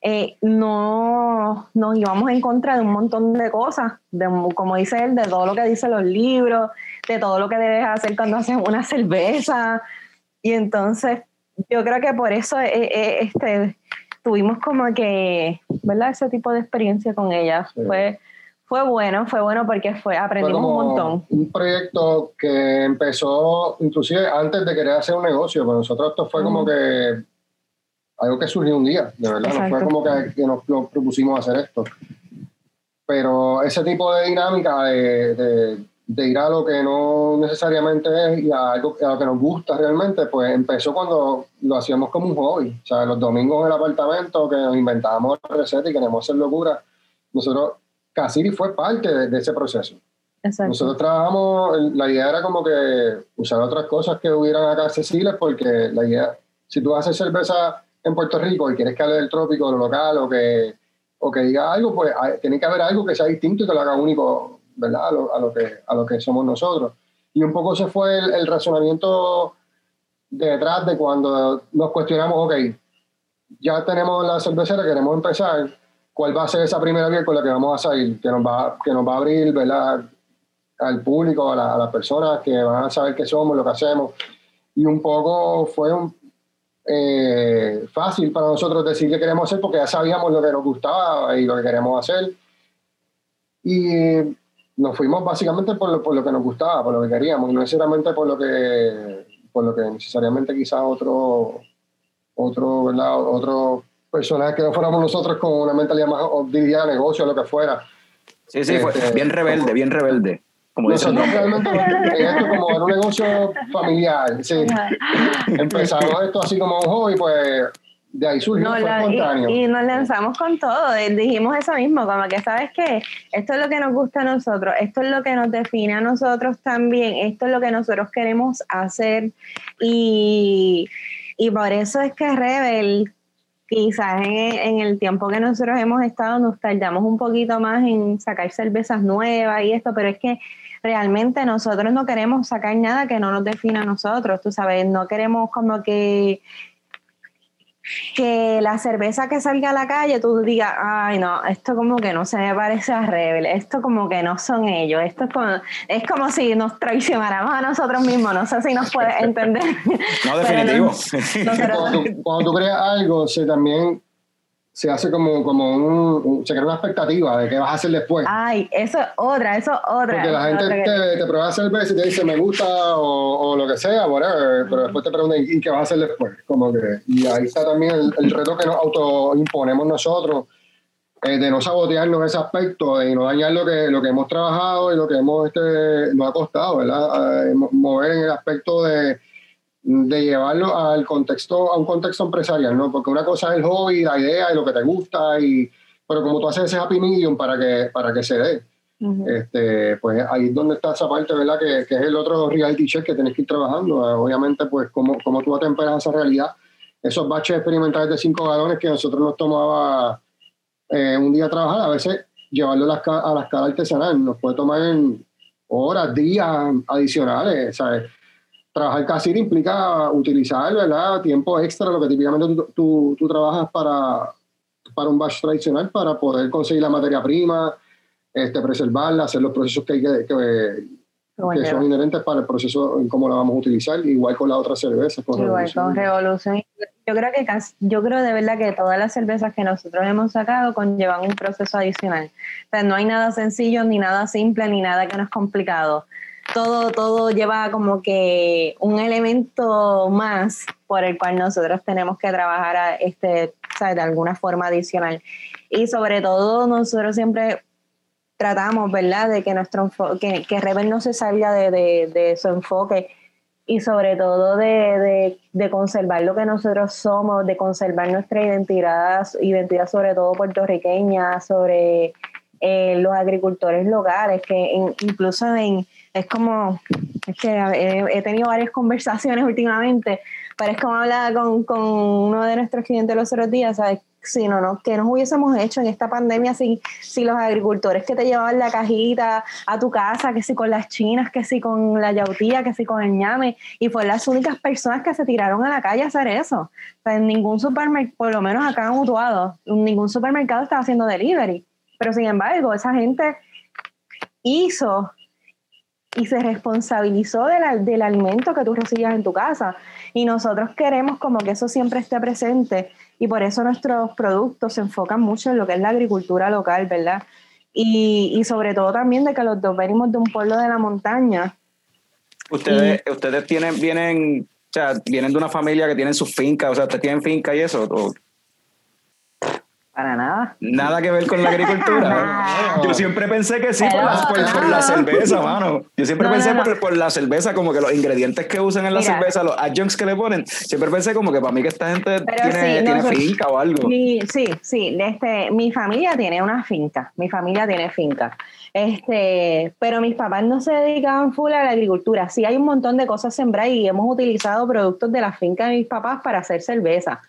eh, no nos íbamos en contra de un montón de cosas, de, como dice él, de todo lo que dicen los libros, de todo lo que debes hacer cuando haces una <laughs> cerveza. Y entonces yo creo que por eso eh, eh, este, tuvimos como que, ¿verdad? Ese tipo de experiencia con ella. Sí. Fue, fue bueno, fue bueno porque fue, fue aprendimos como un montón. un proyecto que empezó inclusive antes de querer hacer un negocio, para nosotros esto fue como que algo que surgió un día, de verdad, no fue Exacto. como que, que nos, nos propusimos hacer esto. Pero ese tipo de dinámica de, de- de ir a lo que no necesariamente es y a algo a lo que nos gusta realmente, pues empezó cuando lo hacíamos como un hobby. O sea, los domingos en el apartamento que nos inventábamos recetas y queríamos hacer locura, nosotros, Casiri fue parte de- de ese proceso. Exacto. Nosotros trabajamos, la idea era como que usar otras cosas que hubieran acá accesibles porque la idea, si tú haces cerveza en Puerto Rico y quieres que hable del trópico, de lo local o que, o que diga algo, pues hay- tiene que haber algo que sea distinto y que lo haga único, ¿verdad? A lo, a lo que, a lo que somos nosotros. Y un poco se fue el, el razonamiento detrás de cuando nos cuestionamos, ok, ya tenemos la cervecera, queremos empezar, ¿cuál va a ser esa primera vía con la que vamos a salir? Que nos va, que nos va a abrir, ¿verdad? Al público, a, la- a las personas que van a saber qué somos, lo que hacemos. Y un poco fue un, eh, fácil para nosotros decir qué queremos hacer porque ya sabíamos lo que nos gustaba y lo que queremos hacer. Y nos fuimos básicamente por lo, por lo que nos gustaba, por lo que queríamos, y no necesariamente por lo que, por lo que necesariamente quizás otro, otro, ¿verdad? Otro personaje que no fuéramos nosotros con una mentalidad más dirigida a negocio, lo que fuera. Sí, sí, fue Este, bien rebelde, bien rebelde. Como dice Nosotros nombre. realmente esto como era un negocio familiar, sí. Empezamos esto así como un hobby, pues de ahí surgió, No, la- espontáneo. y, y nos lanzamos con todo, eh, dijimos eso mismo, como que sabes qué, esto es lo que nos gusta a nosotros, esto es lo que nos define a nosotros también, esto es lo que nosotros queremos hacer y, y por eso es que Rebel, quizás en, en el tiempo que nosotros hemos estado nos tardamos un poquito más en sacar cervezas nuevas y esto, pero es que realmente nosotros no queremos sacar nada que no nos defina a nosotros, tú sabes, no queremos como que que la cerveza que salga a la calle tú digas, ay no, esto como que no se me parece a Rebel, esto como que no son ellos, esto es como, es como si nos traicionáramos a nosotros mismos, no sé si nos puedes entender. <laughs> No, definitivo. cuando, tú, cuando tú creas algo, se también se hace como, como un, un- se crea una expectativa de qué vas a hacer después. Ay, eso es otra, eso es otra. Porque la gente otra que- te, te prueba cerveza y te dice me gusta o, o lo que sea, whatever, pero después te preguntan ¿y qué vas a hacer después? Como que, y ahí está también el, el reto que nos autoimponemos nosotros, eh, de no sabotearnos ese aspecto, de no dañar lo que, lo que hemos trabajado y lo que hemos, este, nos ha costado, ¿verdad? Eh, mo- mover en el aspecto de, de llevarlo al contexto, a un contexto empresarial, ¿no? Porque una cosa es el hobby, la idea y lo que te gusta, y, pero como tú haces ese happy medium para que, para que se dé. Ujú. Este, pues ahí es donde está esa parte, ¿verdad? Que, que es el otro reality check que tienes que ir trabajando. Eh, Obviamente, pues, como, como tú atemperas esa realidad, esos baches experimentales de cinco galones que nosotros nos tomaba eh, un día trabajar, a veces llevarlo a la, a la escala artesanal nos puede tomar en horas, días adicionales, ¿sabes? Trabajar casi implica utilizar, ¿verdad? Tiempo extra, lo que típicamente tú, tú, tú trabajas para, para un batch tradicional, para poder conseguir la materia prima, este, preservarla, hacer los procesos que, hay que, que, Bueno, que son inherentes para el proceso en cómo la vamos a utilizar, igual con las otras cervezas. Con Igual Revolución. con Revolución. Yo creo que yo creo de verdad que todas las cervezas que nosotros hemos sacado conllevan un proceso adicional. O sea, no hay nada sencillo, ni nada simple, ni nada que no es complicado. Todo, todo lleva como que un elemento más por el cual nosotros tenemos que trabajar este, ¿sabes? de alguna forma adicional. Y sobre todo nosotros siempre tratamos, ¿verdad?, de que nuestro que, que Rebel no se salga de, de, su enfoque y sobre todo de, de, conservar lo que nosotros somos, de conservar nuestra identidad, identidad sobre todo puertorriqueña, sobre eh, los agricultores locales, que incluso en, es como, es que he, tenido varias conversaciones <laughs> últimamente, pero es como hablaba con, con uno de nuestros clientes los otros días, ¿sabes? Si no, no, ¿qué nos hubiésemos hecho en esta pandemia si, si los agricultores que te llevaban la cajita a tu casa, que si con las chinas, que si con la yautía, que si con el ñame, y fueron las únicas personas que se tiraron a la calle a hacer eso. O sea, en ningún supermercado, por lo menos acá en Utuado, ningún supermercado estaba haciendo delivery. Pero sin embargo, esa gente hizo y se responsabilizó del, del alimento que tú recibías en tu casa. Y nosotros queremos como que eso siempre esté presente y por eso nuestros productos se enfocan mucho en lo que es la agricultura local, ¿verdad? Y, y sobre todo también de que los dos venimos de un pueblo de la montaña. Ustedes, ustedes tienen, vienen, o sea, vienen de una familia que tienen sus fincas, o sea, ustedes tienen finca y eso, o Para nada. nada que ver con la agricultura. <laughs> Yo siempre pensé que sí por la, por- por la cerveza, mano. Yo siempre No, pensé no. Por, por la cerveza, como que los ingredientes que usan en la Mira. cerveza, los adjuncts que le ponen, siempre pensé como que para mí que esta gente Pero tiene, sí, tiene nosotros- finca o algo. Mi- sí, sí, este, mi familia tiene una finca, mi familia tiene finca. Este, pero mis papás no se dedicaban full a la agricultura. Sí hay un montón de cosas sembradas y hemos utilizado productos de la finca de mis papás para hacer cerveza.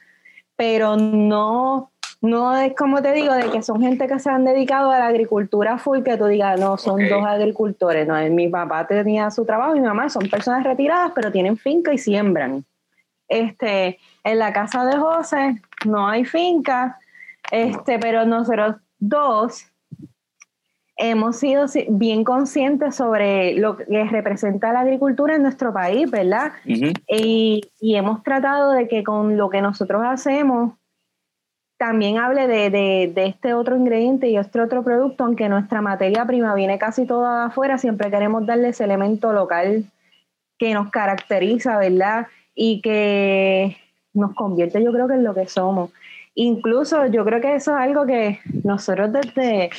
pero no, no es como te digo, de que son gente que se han dedicado a la agricultura full, que tú digas, no, son dos agricultores, no, mi papá tenía su trabajo, mi mamá son personas retiradas, pero tienen finca y siembran. Este, en la casa de José no hay finca, este, pero nosotros dos hemos sido si- bien conscientes sobre lo que representa la agricultura en nuestro país, ¿verdad? Y, y hemos tratado de que con lo que nosotros hacemos también hable de, de- de este otro ingrediente y este otro producto, aunque nuestra materia prima viene casi toda de afuera, siempre queremos darle ese elemento local que nos caracteriza, ¿verdad? Y que nos convierte, yo creo que en lo que somos. Incluso yo creo que eso es algo que nosotros desde,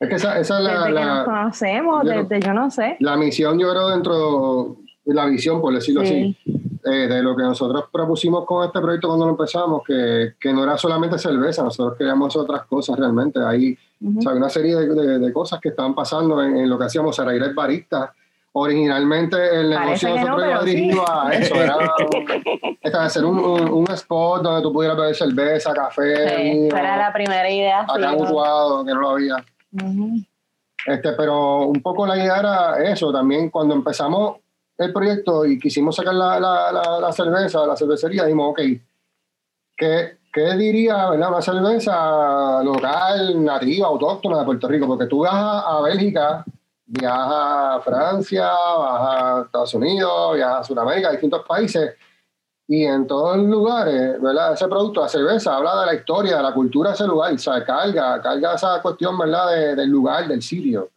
Es que esa, esa es la, desde que la- nos conocemos, yo desde yo no sé. la misión, yo creo, dentro de la visión, por decirlo Sí. así, eh, de lo que nosotros propusimos con este proyecto cuando lo empezamos, que, que no era solamente cerveza, nosotros queríamos otras cosas realmente. Hay Ujú. o sea, una serie de, de- de cosas que estaban pasando en, en lo que hacíamos, Saraire Barista. Originalmente el negocio de que no, nosotros iba pero sí. dirigido a eso, era <laughs> esta, hacer un, un, un spot donde tú pudieras beber cerveza, café, Sí, vino, era la primera idea. acá ¿no? mutuado, que no lo había. Ujú. Este, pero un poco la idea era eso también. Cuando empezamos el proyecto y quisimos sacar la, la, la, la cerveza, la cervecería, dijimos, ok, ¿qué, qué diría ¿verdad? una cerveza local, nativa, autóctona de Puerto Rico? Porque tú viajas a Bélgica, viajas a Francia, vas a Estados Unidos, viajas a Sudamérica, a distintos países. Y en todos los lugares, ¿verdad? Ese producto, la cerveza, habla de la historia, de la cultura de ese lugar, o sea, carga, carga esa cuestión, ¿verdad? De- del lugar, del sitio.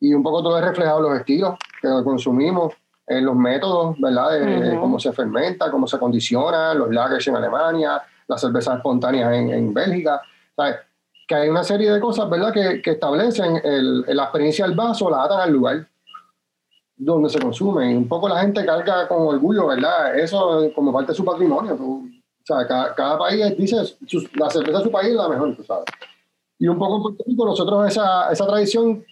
Y un poco todo es reflejado en los estilos que consumimos, en los métodos, ¿verdad? De, de Ujú. cómo se fermenta, cómo se condiciona, los lagers en Alemania, las cervezas espontáneas en, en Bélgica. ¿sabes? Que hay una serie de cosas, ¿verdad? Que, que establecen el- la experiencia del vaso, la atan al lugar donde se consume. Y un poco la gente carga con orgullo, ¿verdad? Eso como parte de su patrimonio. Tú- o sea, cada, cada país dice su- la cerveza de su país es la mejor, tú sabes. Y un poco en Puerto Rico, nosotros esa, esa tradición,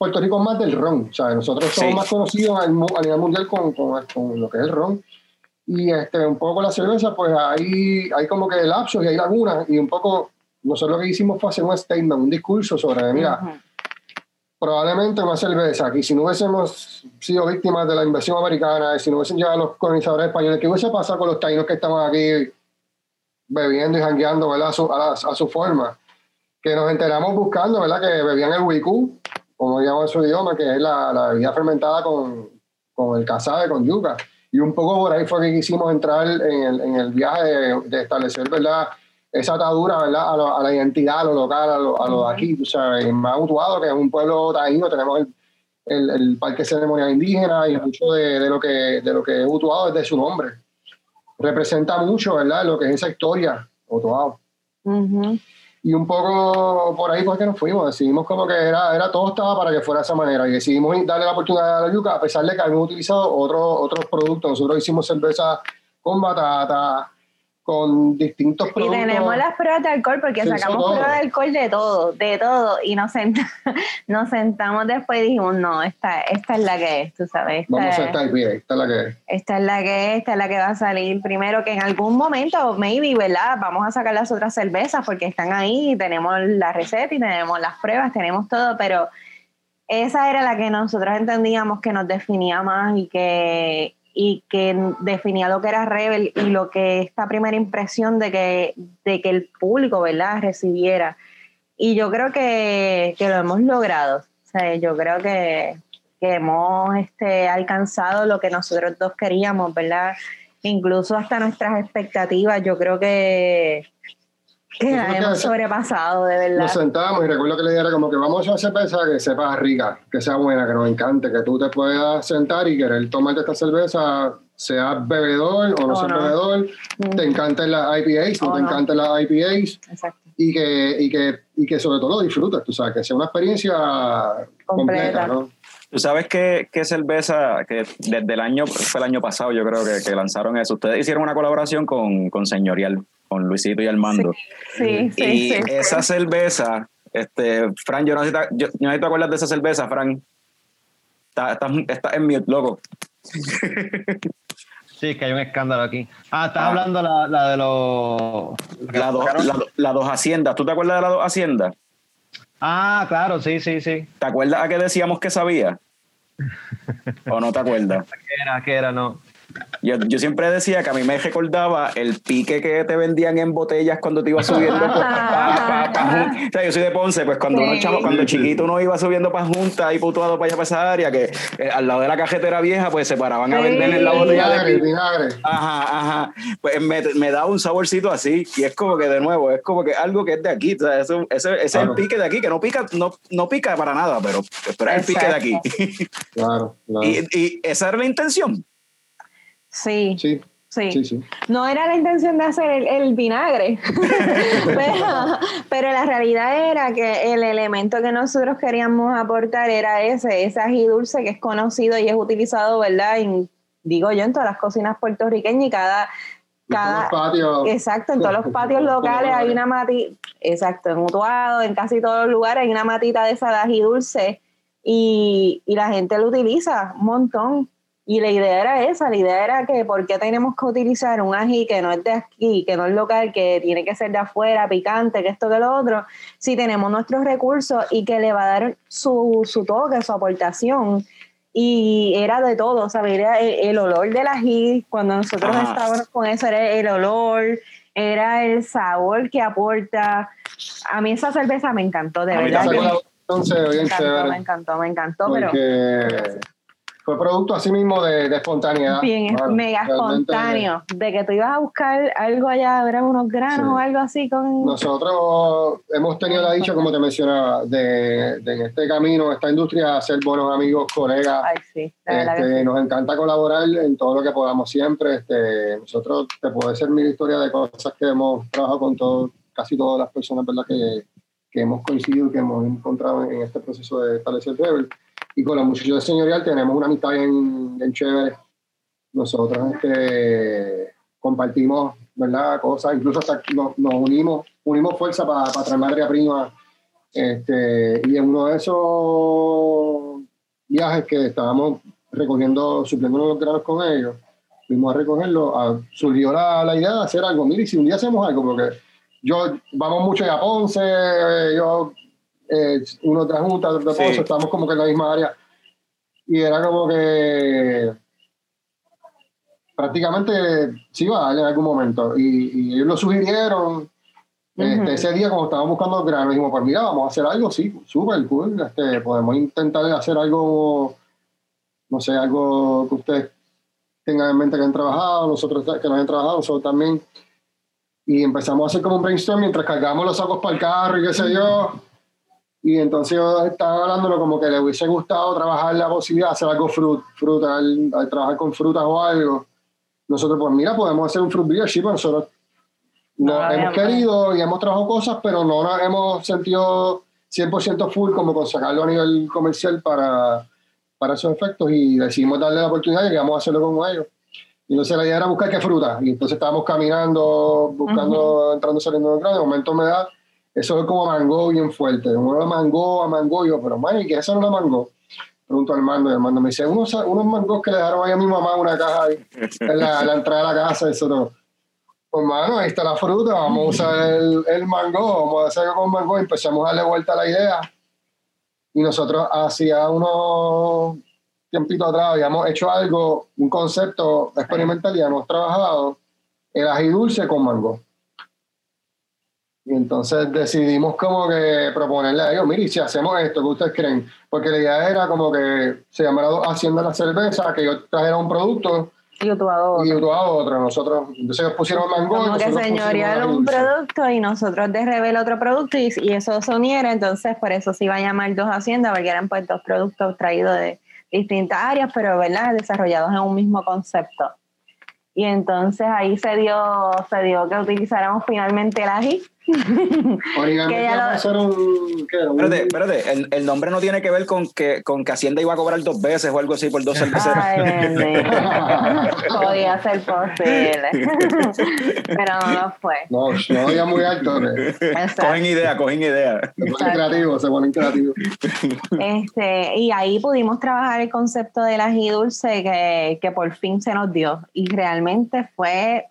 Puerto Rico es más del ron. O sea, nosotros somos Sí. más conocidos a nivel mundial con, con, con lo que es el ron. Y este, un poco la cerveza, pues hay, hay como que lapsos y hay lagunas. Y un poco, nosotros lo que hicimos fue hacer un statement, un discurso sobre, mira, Ujú. probablemente una cerveza, que si no hubiésemos sido víctimas de la invasión americana, y si no hubiesen llegado los colonizadores españoles, ¿qué hubiese pasado con los taínos que estaban aquí bebiendo y jangueando ¿verdad? A, su, a, la- a su forma? Que nos enteramos buscando, ¿verdad? Que bebían el wicú, como llaman en su idioma, que es la, la bebida fermentada con, con el cazabe, con yuca. Y un poco por ahí fue que quisimos entrar en el, en el viaje de, de establecer, ¿verdad? Esa atadura, ¿verdad? A, lo- a la identidad, a lo local, a lo, a lo de aquí. O sea, en Mautuado, que es un pueblo taíno, tenemos el, el, el parque ceremonial indígena y mucho de, de lo que de lo que es Utuado desde su nombre. Representa mucho, ¿verdad? Lo que es esa historia, Utuado. Ujú. Y un poco por ahí fue que nos fuimos. Decidimos como que era, era todo estaba para que fuera de esa manera. Y decidimos darle la oportunidad a la yuca, a pesar de que habíamos utilizado otros otros productos. Nosotros hicimos cerveza con batata, con distintos Y productos. tenemos las pruebas de alcohol porque sacamos todo. pruebas de alcohol de todo, de todo. Y nos, senta- <laughs> nos sentamos después y dijimos, no, esta, esta es la que es, tú sabes. Esta, Vamos a es, estar bien, esta es la que es. esta es la que es, esta es la que va a salir primero, que en algún momento, maybe, ¿verdad? Vamos a sacar las otras cervezas porque están ahí, tenemos la receta y tenemos las pruebas, tenemos todo, pero esa era la que nosotros entendíamos que nos definía más y que, y que definía lo que era Rebel y lo que esta primera impresión de que, de que el público, ¿verdad?, recibiera. Y yo creo que, que lo hemos logrado. O sea, yo creo que, que hemos este, alcanzado lo que nosotros dos queríamos, ¿verdad? Incluso hasta nuestras expectativas, yo creo que, que que hemos sobrepasado, de verdad. Nos sentamos y recuerdo que la idea era como que vamos a hacer cerveza que sepa rica, que sea buena, que nos encante, que tú te puedas sentar y querer tomarte esta cerveza, seas bebedor o no O seas no. bebedor, Mm, te encanten las IPAs, no te no. encanten las IPAs Exacto. y que, y, que, y que sobre todo lo disfrutes, tú sabes, que sea una experiencia completa, Completa. ¿no? Tú sabes qué, qué cerveza que desde el año, fue el año pasado, yo creo que, que lanzaron eso. Ustedes hicieron una colaboración con, con Señorial, con Luisito y Armando. Sí, sí, y sí. esa cerveza, este, Fran, yo no sé si te, yo, no sé si te acuerdas de esa cerveza, Fran. Está, está, está en mute, loco. <laughs> Sí, que hay un escándalo aquí. Ah, estás Ah. hablando la, la de los. La dos, la, do- la dos haciendas. ¿Tú te acuerdas de la dos haciendas? Ah, claro, sí, sí, sí. ¿Te acuerdas a qué decíamos que sabía? ¿O no te acuerdas? <laughs> ¿Qué era? ¿Qué era? No. Yo, yo siempre decía que a mí me recordaba el pique que te vendían en botellas cuando te ibas subiendo. pa- pa- pa Jun- o sea, yo soy de Ponce, pues cuando uno chavo, cuando chiquito uno iba subiendo para Junta y putuado para allá para esa área, que eh, al lado de la cajetera vieja, pues se paraban a vender en la botella de Vinagre. Ajá, ajá. Pues me, me da un saborcito así. Y es como que de nuevo, es como que algo que es de aquí. O sea, eso- ese, ese es el Claro. pique de aquí, que no pica, no, no pica para nada, pero, pero es el pique de aquí. <laughs> Claro, claro. y, y esa era la intención. Sí, Sí, sí. sí, sí. No era la intención de hacer el, el vinagre, <laughs> pero, pero la realidad era que el elemento que nosotros queríamos aportar era ese, ese ají dulce que es conocido y es utilizado, ¿verdad? En- digo yo, en todas las cocinas puertorriqueñas y cada... cada Los patios. Exacto, en todos los <laughs> patios locales hay una matita, exacto, en Utuado, en casi todos los lugares hay una matita de esa de ají dulce y, y la gente lo utiliza un montón. Y la idea era esa, la idea era que por qué tenemos que utilizar un ají que no es de aquí, que no es local, que tiene que ser de afuera, picante, que esto, que lo otro, si tenemos nuestros recursos y que le va a dar su, su toque, su aportación. Y era de todo, ¿sabes? Era el, el olor del ají, cuando nosotros estábamos con eso, era el olor, era el sabor que aporta. A mí esa cerveza me encantó, de A verdad. Ve me encantó, me encantó, me encantó, pero fue producto así mismo de, de espontaneidad. bien Bueno, mega espontáneo. De que tú ibas a buscar algo allá, eran unos granos Sí. o algo así con. Nosotros hemos tenido la dicha, como te mencionaba, de, de en este camino, esta industria, ser buenos amigos, colegas. Ay, sí, Este, sí. Nos encanta colaborar en todo lo que podamos siempre. Este, nosotros te puedo decir mi historia de cosas que hemos trabajado con todo, casi todas las personas ¿verdad? Que, que hemos coincidido y que hemos encontrado en este proceso de establecer Rebel. Y con los muchachos de Señorial tenemos una amistad bien, bien chévere. Nosotros este, compartimos ¿verdad? cosas, incluso hasta nos, nos unimos, unimos fuerza para traer materia prima. Este, y en uno de esos viajes que estábamos recogiendo, supliendo los granos con ellos, fuimos a recogerlo, a- surgió la, la idea de hacer algo. Mire, si un día hacemos algo, porque yo, vamos mucho a Ponce, yo, eh, uno tras otro tras Sí. Estamos como que en la misma área. Y era como que prácticamente se iba a dar en algún momento. Y, y ellos lo sugirieron. Este, Ujú. ese día, cuando estábamos buscando los granos, dijimos, pues mira, vamos a hacer algo, sí, súper cool. Este, podemos intentar hacer algo, no sé, algo que ustedes tengan en mente que han trabajado, nosotros que no han trabajado, nosotros también. Y empezamos a hacer como un brainstorm mientras cargamos los sacos para el carro y qué sé yo. Y entonces yo estaba hablándolo como que le hubiese gustado trabajar la posibilidad de hacer algo frut, frutal, al trabajar con frutas o algo. Nosotros, pues mira, podemos hacer un fruit beer, sí, pero nosotros no, No, hemos querido y hemos trabajado cosas, pero no nos hemos sentido 100% full como con sacarlo a nivel comercial para, para esos efectos y decidimos darle la oportunidad y que vamos a hacerlo con ellos. Y entonces la idea era buscar qué fruta. Y entonces estábamos caminando, buscando, entrando, saliendo del grano. De momento me da, eso es como mango bien fuerte. Uno de mango a mango. Yo, pero man, ¿y qué es eso de una mango? Pregunto al mando y el mando me dice, unos, unos mangos que le dejaron ahí a mi mamá una caja ahí, en la, la entrada de la casa. Eso no. Pues, mano, ahí está la fruta, vamos a usar el, el mango, vamos a hacer algo con mango. Y empezamos a darle vuelta a la idea. Y nosotros hacía unos tiempito atrás habíamos hecho algo, un concepto experimental y hemos trabajado el ají dulce con mango. Y entonces decidimos como que proponerle a ellos, mire, y si hacemos esto, ¿qué ustedes creen? Porque la idea era como que se llamara Hacienda la Cerveza, que yo trajera un producto Y Utuado y otro. tú a otro. Nosotros, entonces ellos pusieron mango. y Como que señorial un producto y nosotros de Rebel otro producto y, y eso se uniera, entonces por eso se iba a llamar dos haciendas, porque eran pues dos productos traídos de distintas áreas, pero ¿verdad? desarrollados en un mismo concepto. Y entonces ahí se dio, se dio que utilizáramos finalmente el ají <laughs> Que ya lo- un. ¿qué era? Espérate, espérate, el, el nombre no tiene que ver con que, con que Hacienda iba a cobrar dos veces o algo así por dos cerveceros. Ay. Podía ser posible. <laughs> Pero no lo fue. No, no digas muy alto. cogen idea, cogen idea. Se ponen creativos, se ponen creativos. Este, y ahí pudimos trabajar el concepto del ají dulce que, que por fin se nos dio. Y realmente fue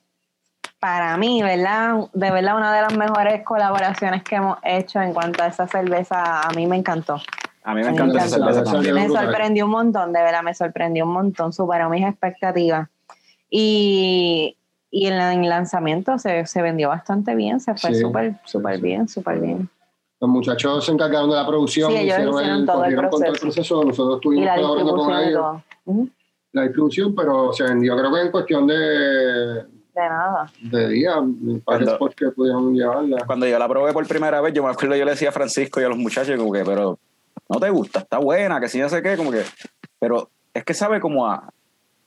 para mí, ¿verdad? De verdad, una de las mejores colaboraciones que hemos hecho en cuanto a esa cerveza. A mí me encantó. A mí me encanta esa encanta. cerveza también. Me sorprendió un montón, de verdad, me sorprendió un montón, superó mis expectativas. Y, y en el lanzamiento se, se vendió bastante bien, se fue súper, sí, súper sí. bien, súper bien. Los muchachos se encargaron de la producción, Sí, ellos hicieron hicieron el, todo el corrieron con todo el proceso. proceso. Nosotros estuvimos la colaborando con ellos, todo. Ujú, la distribución, pero se vendió, creo que en cuestión de, De nada. de días, un par de Cuando- spots que pudieron llevarla. Cuando yo la probé por primera vez, yo me acuerdo, yo le decía a Francisco y a los muchachos, como que, pero no te gusta, está buena, que si no sé qué, como que, pero es que sabe como a,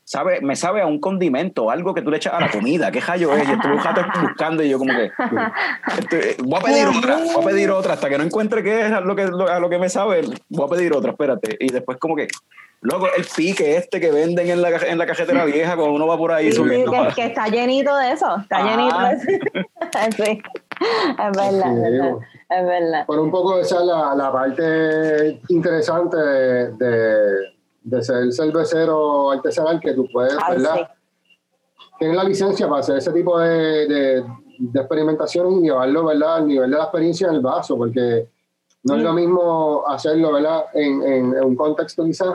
sabe, me sabe a un condimento, algo que tú le echas a la comida, qué rayo es, y estuve un rato buscando y yo como que, voy a pedir otra, voy a pedir otra, hasta que no encuentre qué es a lo que, a lo que me sabe, voy a pedir otra, espérate, y después como que, Loco, el pique este que venden en la, en la cajetera vieja cuando uno va por ahí Sí, subiendo. que, que está llenito de eso, está Ah. llenito de eso. <laughs> sí, es verdad, es verdad, es verdad. Pero un poco esa es la, la parte interesante de, de, de ser cervecero artesanal que tú puedes, ¿verdad? sí. Tienes la licencia para hacer ese tipo de, de, de experimentaciones y llevarlo, ¿verdad? Al nivel de la experiencia en el vaso, porque no es lo mismo hacerlo, ¿verdad? En, en, en un contexto quizás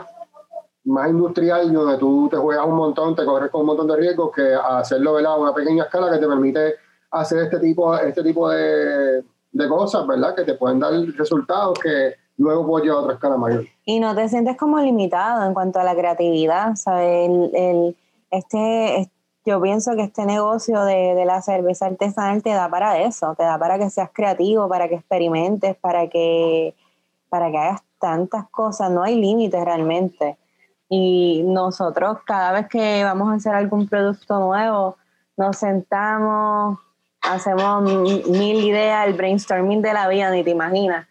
más industrial donde tú te juegas un montón, te corres con un montón de riesgos que hacerlo, ¿verdad? A una pequeña escala que te permite hacer este tipo, este tipo de, de cosas, ¿verdad? Que te pueden dar resultados que luego puedes llevar a otra escala mayor. Y no te sientes como limitado en cuanto a la creatividad, ¿sabes? El, el- este, es- yo pienso que este negocio de, de la cerveza artesanal te da para eso, te da para que seas creativo, para que experimentes, para que, para que hagas tantas cosas, no hay límites realmente. Y nosotros cada vez que vamos a hacer algún producto nuevo, nos sentamos, hacemos mi- mil ideas, el brainstorming de la vida, ni te imaginas.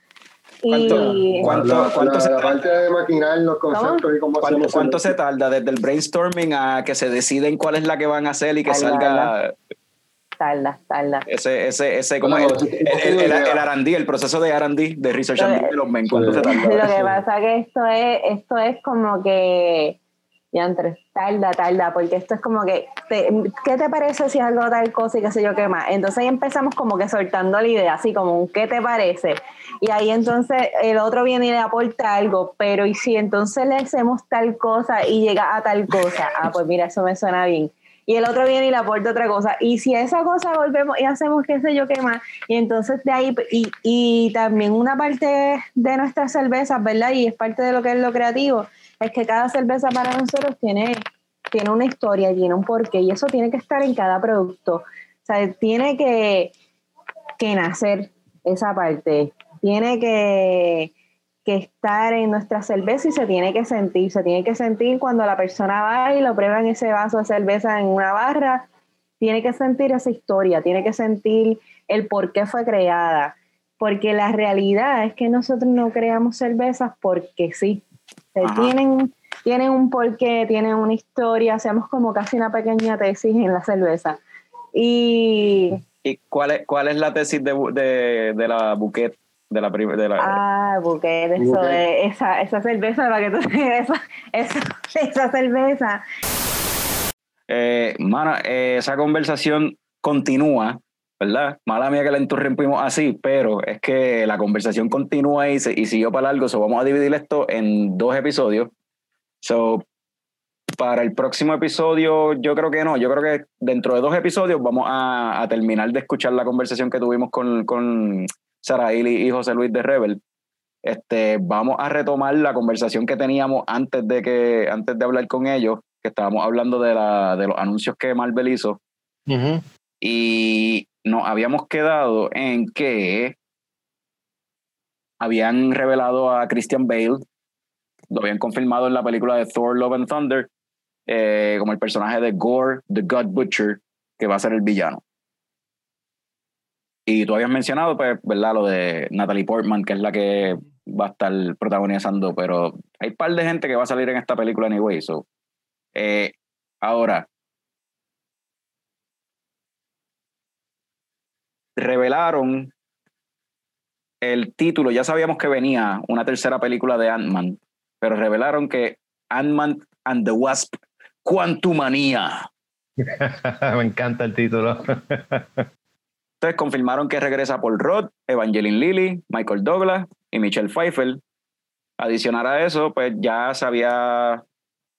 ¿Cuánto- Y cuánto- la, cuánto la- se- la parte de maquinar los conceptos y cómo ¿Cuánto, hacemos cuánto se cerveza. tarda desde el brainstorming a que se deciden cuál es la que van a hacer y que salga. Tarda, tarda. ese, ese, ese, ¿cómo Bueno, es? ese- el, el, el, idea. el R&D, el proceso de R&D, de Research and Lo de- Development, ¿cuánto se tarda? Lo que pasa que esto es, esto es como que, ya entre, tarda, tarda, porque esto es como que, te- ¿qué te parece si hago tal cosa y qué sé yo qué más? Entonces ahí empezamos como que soltando la idea, así como un ¿qué te parece? Y ahí entonces el otro viene y le aporta algo, pero ¿y si entonces le hacemos tal cosa y llega a tal cosa? Ah, pues mira, eso me suena bien. Y el otro viene y le aporta otra cosa. Y si esa cosa volvemos y hacemos qué sé yo qué y entonces de ahí, y, y también una parte de nuestras cervezas, ¿verdad? Y es parte de lo que es lo creativo, es que cada cerveza para nosotros tiene, tiene una historia, tiene un porqué, y eso tiene que estar en cada producto. O sea, tiene que, que nacer esa parte, tiene que, que estar en nuestra cerveza y se tiene que sentir, se tiene que sentir cuando la persona va y lo prueba en ese vaso de cerveza en una barra, tiene que sentir esa historia, tiene que sentir el por qué fue creada, porque la realidad es que nosotros no creamos cervezas porque sí, Ajá. tienen, tienen un porqué, tienen una historia, hacemos como casi una pequeña tesis en la cerveza. Y ¿Y cuál es, cuál es la tesis de, de, de la buquet? De la, de la, Ah, Buquet, eso Buquet. de esa, esa cerveza, para que tú <laughs> esa, esa, esa cerveza. Eh, mana, eh, esa conversación continúa, ¿verdad? Mala mía que la interrumpimos así, pero es que la conversación continúa y, se- y siguió para largo. So vamos a dividir esto en dos episodios. So, para el próximo episodio, yo creo que no. Yo creo que dentro de dos episodios vamos a, a terminar de escuchar la conversación que tuvimos con, con Saraili y José Luis de Rebel. Este, vamos a retomar la conversación que teníamos antes de que antes de hablar con ellos, que estábamos hablando de, la, de los anuncios que Marvel hizo y nos habíamos quedado en que habían revelado a Christian Bale, lo habían confirmado en la película de Thor Love and Thunder, eh, como el personaje de Gore, the God Butcher, que va a ser el villano. Y tú habías mencionado, pues, ¿verdad? Lo de Natalie Portman, que es la que va a estar protagonizando, pero hay un par de gente que va a salir en esta película anyway. So. Eh, ahora, revelaron el título, ya sabíamos que venía una tercera película de Ant-Man, pero revelaron que Ant-Man and the Wasp, Quantumania. <laughs> Me encanta el título. Entonces confirmaron que regresa Paul Rudd, Evangeline Lilly, Michael Douglas y Michelle Pfeiffer. Adicionar a eso, pues ya se había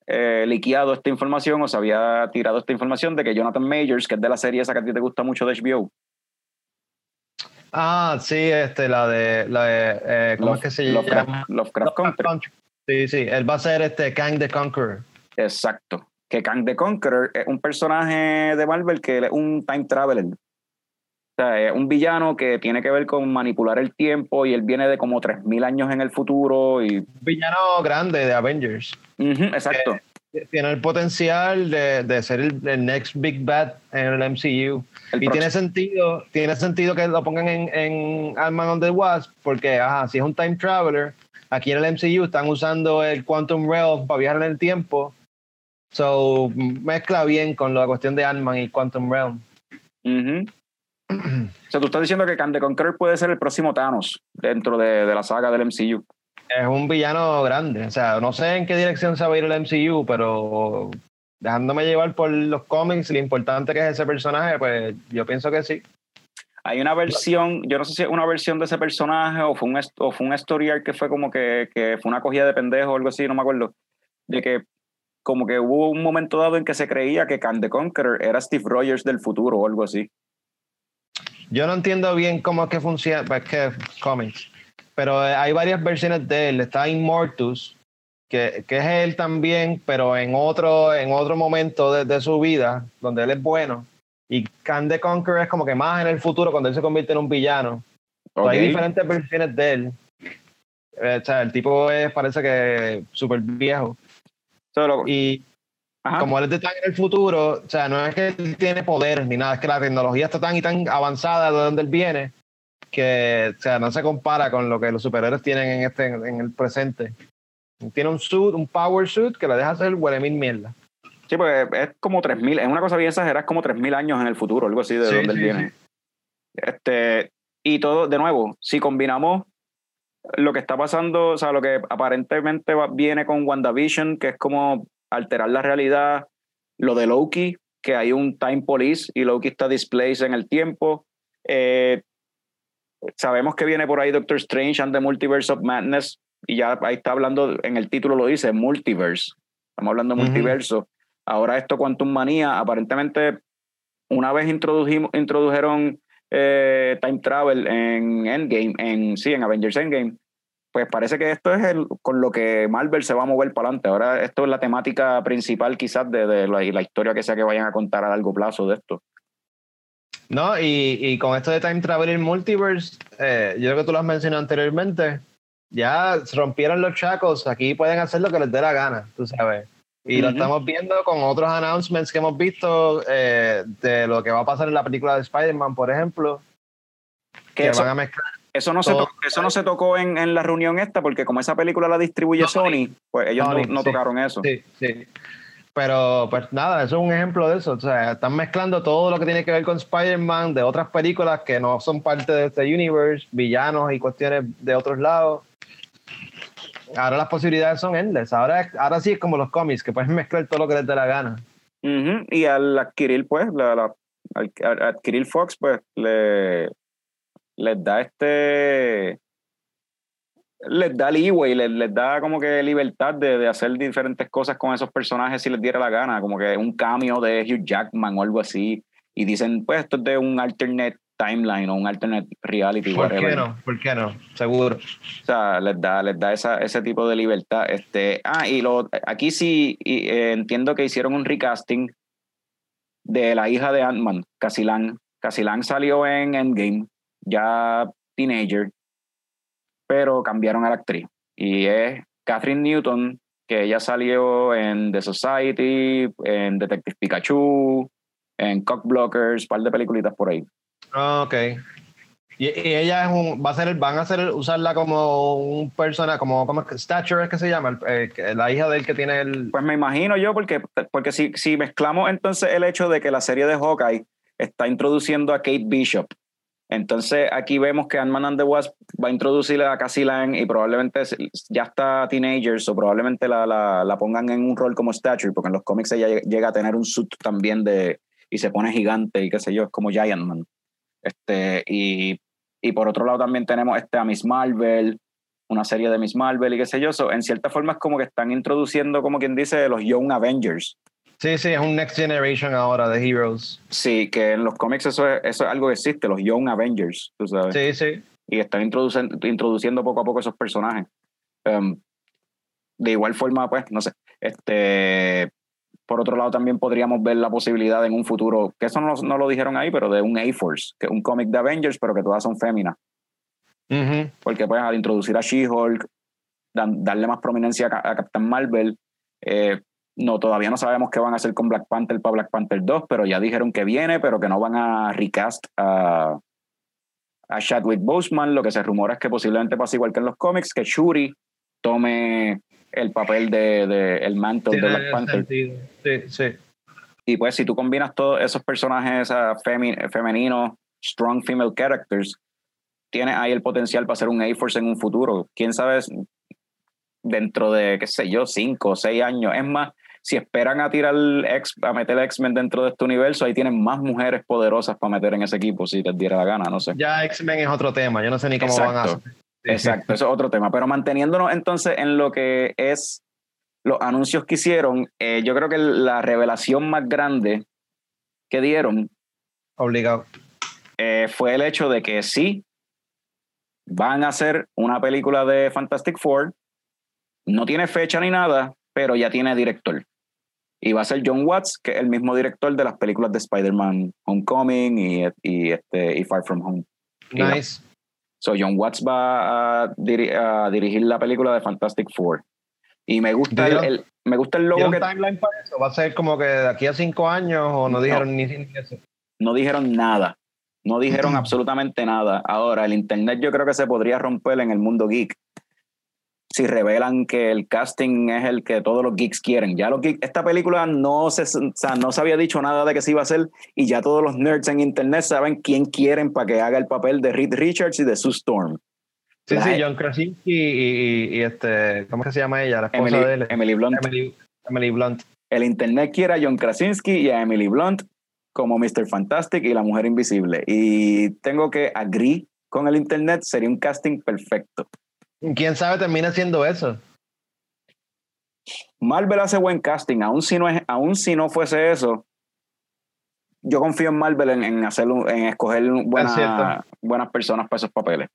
eh, liqueado esta información o se había tirado esta información de que Jonathan Majors, que es de la serie esa que a ti te gusta mucho de HBO, Ah, sí, este, la de, la de eh, ¿cómo Love- es que se Lovecraft- llama? Lovecraft Country. Sí, sí, él va a ser este Kang the Conqueror. Exacto. Que Kang the Conqueror es un personaje de Marvel que es un time traveler. O sea, es un villano que tiene que ver con manipular el tiempo y él viene de como 3.000 años en el futuro y... Un villano grande de Avengers. Exacto. Tiene el potencial de, de ser el, el next big bad en el MCU. El y tiene sentido, tiene sentido que lo pongan en, en Ant-Man on the Wasp, porque ajá, si es un time traveler, aquí en el MCU están usando el Quantum Realm para viajar en el tiempo. So, mezcla bien con la cuestión de Ant-Man y Quantum Realm. Ujú. O sea, tú estás diciendo que Kang the Conqueror puede ser el próximo Thanos dentro de, de la saga del MCU. Es un villano grande. O sea, no sé en qué dirección se va a ir el MCU, pero dejándome llevar por los cómics, lo importante que es ese personaje, pues yo pienso que sí. Hay una versión, yo no sé si es una versión de ese personaje o fue un, o fue un story arc que fue como que, que fue una cogida de pendejo o algo así, no me acuerdo. De que como que hubo un momento dado en que se creía que Kang the Conqueror era Steve Rogers del futuro o algo así. Yo no entiendo bien cómo es que funciona, pues que cómics, pero eh, hay varias versiones de él. Está Immortus, que, que es él también, pero en otro, en otro momento de, de su vida, donde él es bueno. Y Khan the Conqueror es como que más en el futuro, cuando él se convierte en un villano. Hay diferentes versiones de él. Eh, o sea, el tipo es, parece que súper viejo. So, lo- Y ajá. como él es de tan en el futuro, o sea, no es que él tiene poder ni nada, es que la tecnología está tan y tan avanzada de donde él viene que, o sea, no se compara con lo que los superhéroes tienen en este en el presente. Tiene un suit, un power suit que le deja hacer huele mil mierda. Sí, pues es como 3.000, es una cosa bien exagerada, es como 3.000 años en el futuro, algo así de Sí, donde él sí, viene. Este, y todo, de nuevo, si combinamos lo que está pasando, o sea, lo que aparentemente va- viene con WandaVision, que es como alterar la realidad, lo de Loki, que hay un time police y Loki está displaced en el tiempo. Eh, sabemos que viene por ahí Doctor Strange and the Multiverse of Madness, y ya ahí está hablando, en el título lo dice, Multiverse. Estamos hablando de multiverso. Ahora esto Quantum Manía, aparentemente una vez introdujimos, introdujeron eh, Time Travel en Endgame, en, sí, en Avengers Endgame, pues parece que esto es el, con lo que Marvel se va a mover para adelante. Ahora esto es la temática principal quizás de, de la, la historia que sea que vayan a contar a largo plazo de esto. ¿No? Y, y con esto de Time Travel y Multiverse, eh, yo creo que tú lo has mencionado anteriormente, ya rompieron los chacos, aquí pueden hacer lo que les dé la gana, tú sabes. Y lo Ujú. estamos viendo con otros announcements que hemos visto eh, de lo que va a pasar en la película de Spider-Man, por ejemplo, Que que van a mezclar. Eso no se, todo- to- eso no se tocó en, en la reunión esta, porque como esa película la distribuye Sony. Sony, pues ellos no- Sony, no, sí. tocaron eso. Sí, sí. Pero, pues nada, eso es un ejemplo de eso. O sea, están mezclando todo lo que tiene que ver con Spider-Man de otras películas que no son parte de este universe, villanos y cuestiones de otros lados. Ahora las posibilidades son endless. Ahora, ahora sí es como los cómics, que pueden mezclar todo lo que les dé la gana. Ujú, Y al adquirir, pues, la, la- al, al adquirir Fox, pues, le, les da este. Les da leeway, les, les da como que libertad de, de hacer diferentes cosas con esos personajes si les diera la gana, como que un cameo de Hugh Jackman o algo así. Y dicen, pues, esto es de un alternate timeline o un alternate reality, ¿Por whatever. qué no? ¿Por qué no? Seguro. O sea, les da, les da esa, ese tipo de libertad. Este, ah, y lo, aquí sí y, eh, entiendo que hicieron un recasting de la hija de Ant-Man, Casilán. Casilán salió en Endgame, ya teenager, pero cambiaron a la actriz. Y es Catherine Newton, que ella salió en The Society, en Detective Pikachu, en Cockblockers, un par de peliculitas por ahí. Ah, ok. Y, y ella es un, va a ser, van a hacer, usarla como un persona, como, como Stature es que se llama, el- eh, la hija del que tiene el. Pues me imagino yo, porque, porque si, si mezclamos entonces el hecho de que la serie de Hawkeye está introduciendo a Kate Bishop, entonces aquí vemos que Ant-Man and the Wasp va a introducir a Cassie Lang y probablemente ya está teenagers o probablemente la, la, pongan en un rol como Stature, porque en los cómics ella llega a tener un suit también de y se pone gigante y qué sé yo, es como Giant Man. Este, y, y por otro lado también tenemos este, a Miss Marvel, una serie de Miss Marvel y qué sé yo. So, en cierta forma es como que están introduciendo, como quien dice, los Young Avengers. Sí, sí, es un Next Generation ahora de Heroes. Sí, que en los cómics eso es, eso es algo que existe, los Young Avengers, tú sabes. Sí, sí. Y están introduciendo, introduciendo poco a poco esos personajes. Um, de igual forma, pues, no sé. Este, por otro lado, también podríamos ver la posibilidad en un futuro, que eso no, no lo dijeron ahí, pero de un A-Force, que es un cómic de Avengers, pero que todas son féminas. Porque pues al introducir a She-Hulk, darle más prominencia a Captain Marvel, eh, no, todavía no sabemos qué van a hacer con Black Panther para Black Panther 2, pero ya dijeron que viene, pero que no van a recast a, a Chadwick Boseman, lo que se rumora es que posiblemente pase igual que en los cómics, que Shuri tome el papel de, de el mantle de Black Panther. sentido. Sí, sí. Y pues si tú combinas todos esos personajes femi- femeninos, strong female characters, tienes ahí el potencial para ser un A-Force en un futuro. Quién sabe, dentro de, qué sé yo, cinco o seis años. Es más, si esperan a tirar X, a meter X-Men dentro de este universo, ahí tienen más mujeres poderosas para meter en ese equipo, si les diera la gana, no sé. Ya X-Men es otro tema. Yo no sé ni cómo van a hacer. Exacto, eso es otro tema. Pero manteniéndonos entonces en lo que es los anuncios que hicieron, eh, yo creo que la revelación más grande que dieron Obligado. eh, fue el hecho de que sí van a hacer una película de Fantastic Four. No tiene fecha ni nada, pero ya tiene director. Y va a ser John Watts, que es el mismo director de las películas de Spider-Man Homecoming y, y, este, y Far From Home. La- Nice. So John Watts va a, diri- a dirigir la película de Fantastic Four. Y me gusta el, ¿Dieron- el- me gusta el logo ¿Tiene que timeline para eso? ¿Va a ser como que de aquí a cinco años o no, No. dijeron ni, ni eso? no dijeron nada. No dijeron absolutamente nada. Ahora, el internet yo creo que se podría romper en el mundo geek. Si revelan que el casting es el que todos los geeks quieren. Ya los geeks, esta película no se, o sea, no se había dicho nada de que se iba a hacer y ya todos los nerds en internet saben quién quieren para que haga el papel de Reed Richards y de Sue Storm. Sí, La- sí, John Krasinski y, y- y este, ¿cómo se llama ella? La esposa Emily, de él. Emily Blunt. Emily, Emily Blunt. El internet quiere a John Krasinski y a Emily Blunt como Mr. Fantastic y la Mujer Invisible. Y tengo que agree con el internet, sería un casting perfecto. ¿Quién sabe termina siendo eso? Marvel hace buen casting, aun si no, es, si no fuese eso. Yo confío en Marvel en, en, hacer en escoger buenas, cierto. buenas personas para esos papeles.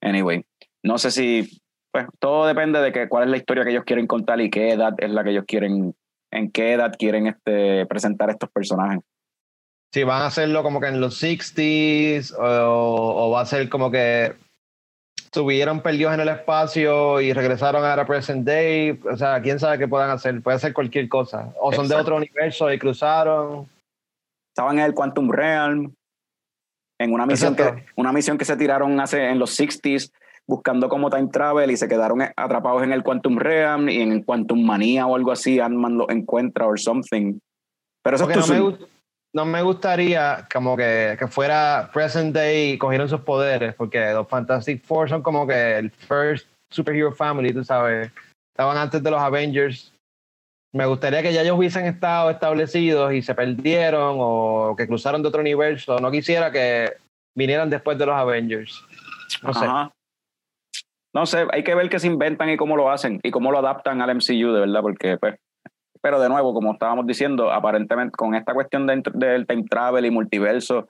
Anyway, no sé si. Pues todo depende de que, cuál es la historia que ellos quieren contar y qué edad es la que ellos quieren. En qué edad quieren este, presentar estos personajes. Si van a hacerlo como que en los 60s o, o va a ser como que estuvieron perdidos en el espacio y regresaron a la present day. O sea, quién sabe qué puedan hacer. Puede ser cualquier cosa. O son de otro universo y cruzaron. estaban en el Quantum Realm, en una misión, que, una misión que se tiraron hace en los 60s buscando como time travel y se quedaron atrapados en el Quantum Realm y en Quantum Manía o algo así, Ant-Man lo encuentra or something. Pero eso es no, me, gust- no me gustaría como que, que fuera present day y cogieron sus poderes, porque los Fantastic Four son como que el first superhero family, tú sabes. Estaban antes de los Avengers. Me gustaría que ya ellos hubiesen estado establecidos y se perdieron o que cruzaron de otro universo. No quisiera que vinieran después de los Avengers. No sé. No sé, hay que ver qué se inventan y cómo lo hacen y cómo lo adaptan al MCU, de verdad, porque pues, pero de nuevo, como estábamos diciendo, aparentemente con esta cuestión de, del time travel y multiverso,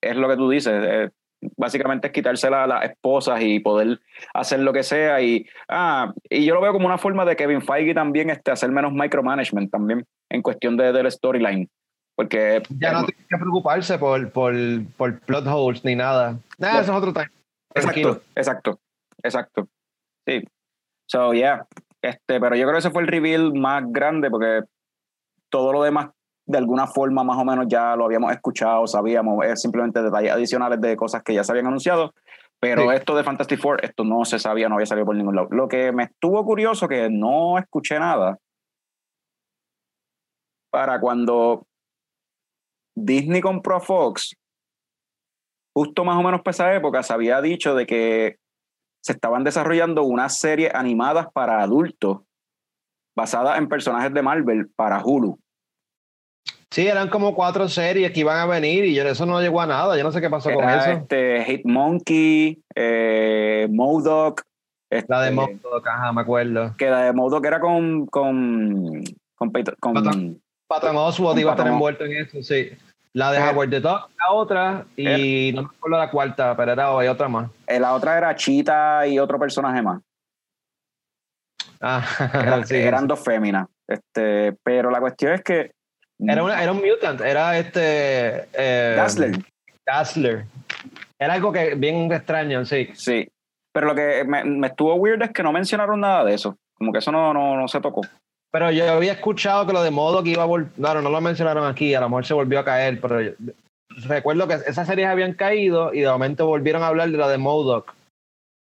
es lo que tú dices, eh, básicamente es quitársela a las esposas y poder hacer lo que sea y ah, y yo lo veo como una forma de Kevin Feige también este, hacer menos micromanagement también en cuestión de, del storyline, porque Ya no tienen que preocuparse por, por, por plot holes ni nada. Nada, eso es otro time. Tranquilo. Exacto, exacto, exacto. Sí. So, yeah. Este, pero yo creo que ese fue el reveal más grande porque todo lo demás de alguna forma más o menos ya lo habíamos escuchado, sabíamos, es simplemente detalles adicionales de cosas que ya se habían anunciado, pero Sí. esto de Fantastic Four, esto no se sabía, no había salido por ningún lado. Lo que me estuvo curioso, que no escuché nada, para cuando Disney compró a Fox, justo más o menos para esa época, se había dicho de que se estaban desarrollando unas series animadas para adultos basadas en personajes de Marvel para Hulu. Sí, eran como cuatro series que iban a venir y eso no llegó a nada. Yo no sé qué pasó con eso. este Hitmonkey, eh, este, La de Modoc, ajá, me acuerdo. Que la de MODOK era con. con. con, Peyton- con- Patton. Patton Oswald Con iba a estar envuelto en eso, sí. La de Eh, Howard the Duck, la otra, y no me acuerdo la cuarta, pero era hay otra más. eh, la otra era Cheetah y otro personaje más. Ah, <laughs> Era- sí, eran sí. dos féminas. Este, pero la cuestión es que. Era, una- era un mutant, era este. eh, Dazzler. Dazzler. Era algo que bien extraño, sí. Sí. Pero lo que me, me estuvo weird es que no mencionaron nada de eso. Como que eso no, no, no se tocó. Pero yo había escuchado que lo de modo iba a volver. Claro, no lo mencionaron aquí, a lo mejor se volvió a caer, pero yo- recuerdo que esas series habían caído y de momento volvieron a hablar de la de Modoc.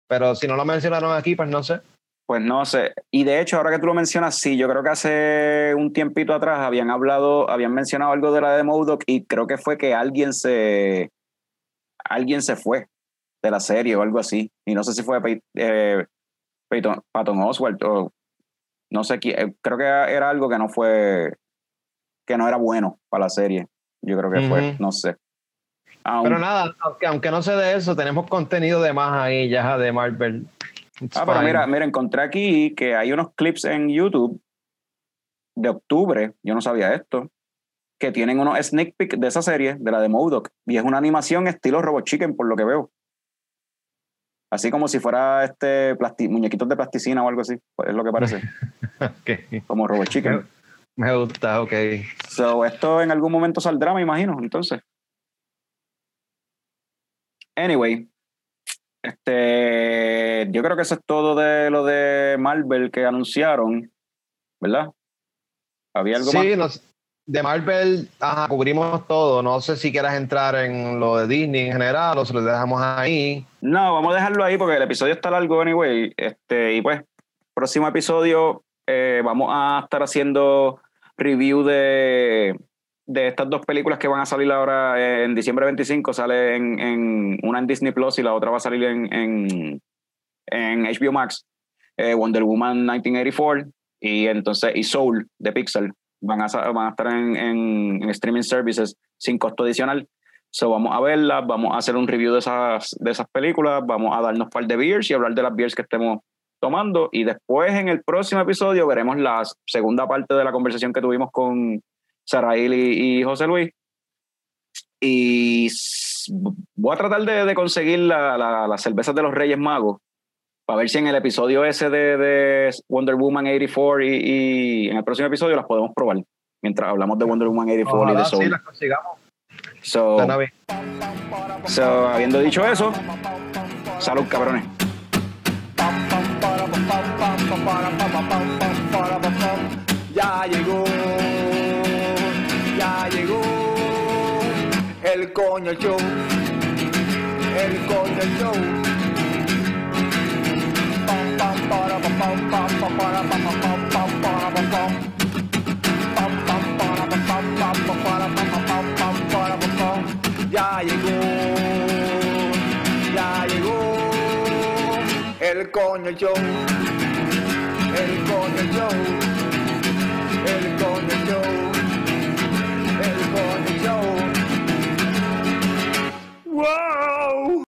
Pero si no lo mencionaron aquí, pues no sé. Pues no sé. Y de hecho, ahora que tú lo mencionas, sí, yo creo que hace un tiempito atrás habían hablado, habían mencionado algo de la de Modoc y creo que fue que alguien se alguien se fue de la serie o algo así. Y no sé si fue eh, Peyton- Patton Oswalt o no sé quién. eh, Creo que era algo que no fue, que no era bueno para la serie. Yo creo que fue, no sé. Pero nada, aunque, aunque no sé de eso, tenemos contenido de más ahí ya de Marvel. It's Ah, pero mira, mira, encontré aquí que hay unos clips en YouTube de octubre, yo no sabía esto, que tienen unos sneak peek de esa serie, de la de Modoc, y es una animación estilo Robot Chicken, por lo que veo. Así como si fuera este muñequitos de plasticina o algo así, pues es lo que parece, <laughs> como Robot Chicken. Me gusta, ok. So, esto en algún momento saldrá, me imagino, entonces. Anyway, este, yo creo que eso es todo de lo de Marvel que anunciaron, ¿verdad? ¿Había algo Sí, más? nos- de Marvel ajá, cubrimos todo. No sé si quieras entrar en lo de Disney en general o se lo dejamos ahí. No, vamos a dejarlo ahí porque el episodio está largo, anyway. Este, y pues, próximo episodio eh, vamos a estar haciendo review de, de estas dos películas que van a salir ahora en diciembre 25. Sale en, en una en Disney Plus y la otra va a salir en, en, en HBO Max. Eh, Wonder Woman 1984 y entonces y Soul de Pixar van a, van a estar en, en- en streaming services sin costo adicional. So vamos a verlas, vamos a hacer un review de esas, de esas películas, vamos a darnos un par de beers y hablar de las beers que estemos tomando. Y después en el próximo episodio veremos la segunda parte de la conversación que tuvimos con Sarail y, y José Luis. Y voy a tratar de, de conseguir la- la- las cervezas de los Reyes Magos para ver si en el episodio ese de, de Wonder Woman 84 y, y en el próximo episodio las podemos probar mientras hablamos de Wonder Woman 84 y Ojalá de sí Soul. las consigamos. So, so, habiendo dicho eso, salud cabrones. Ya llegó, ya llegó el coño show, el coño show. Ya el coño show, el coño show, el coño show, el coño show. ¡Wow!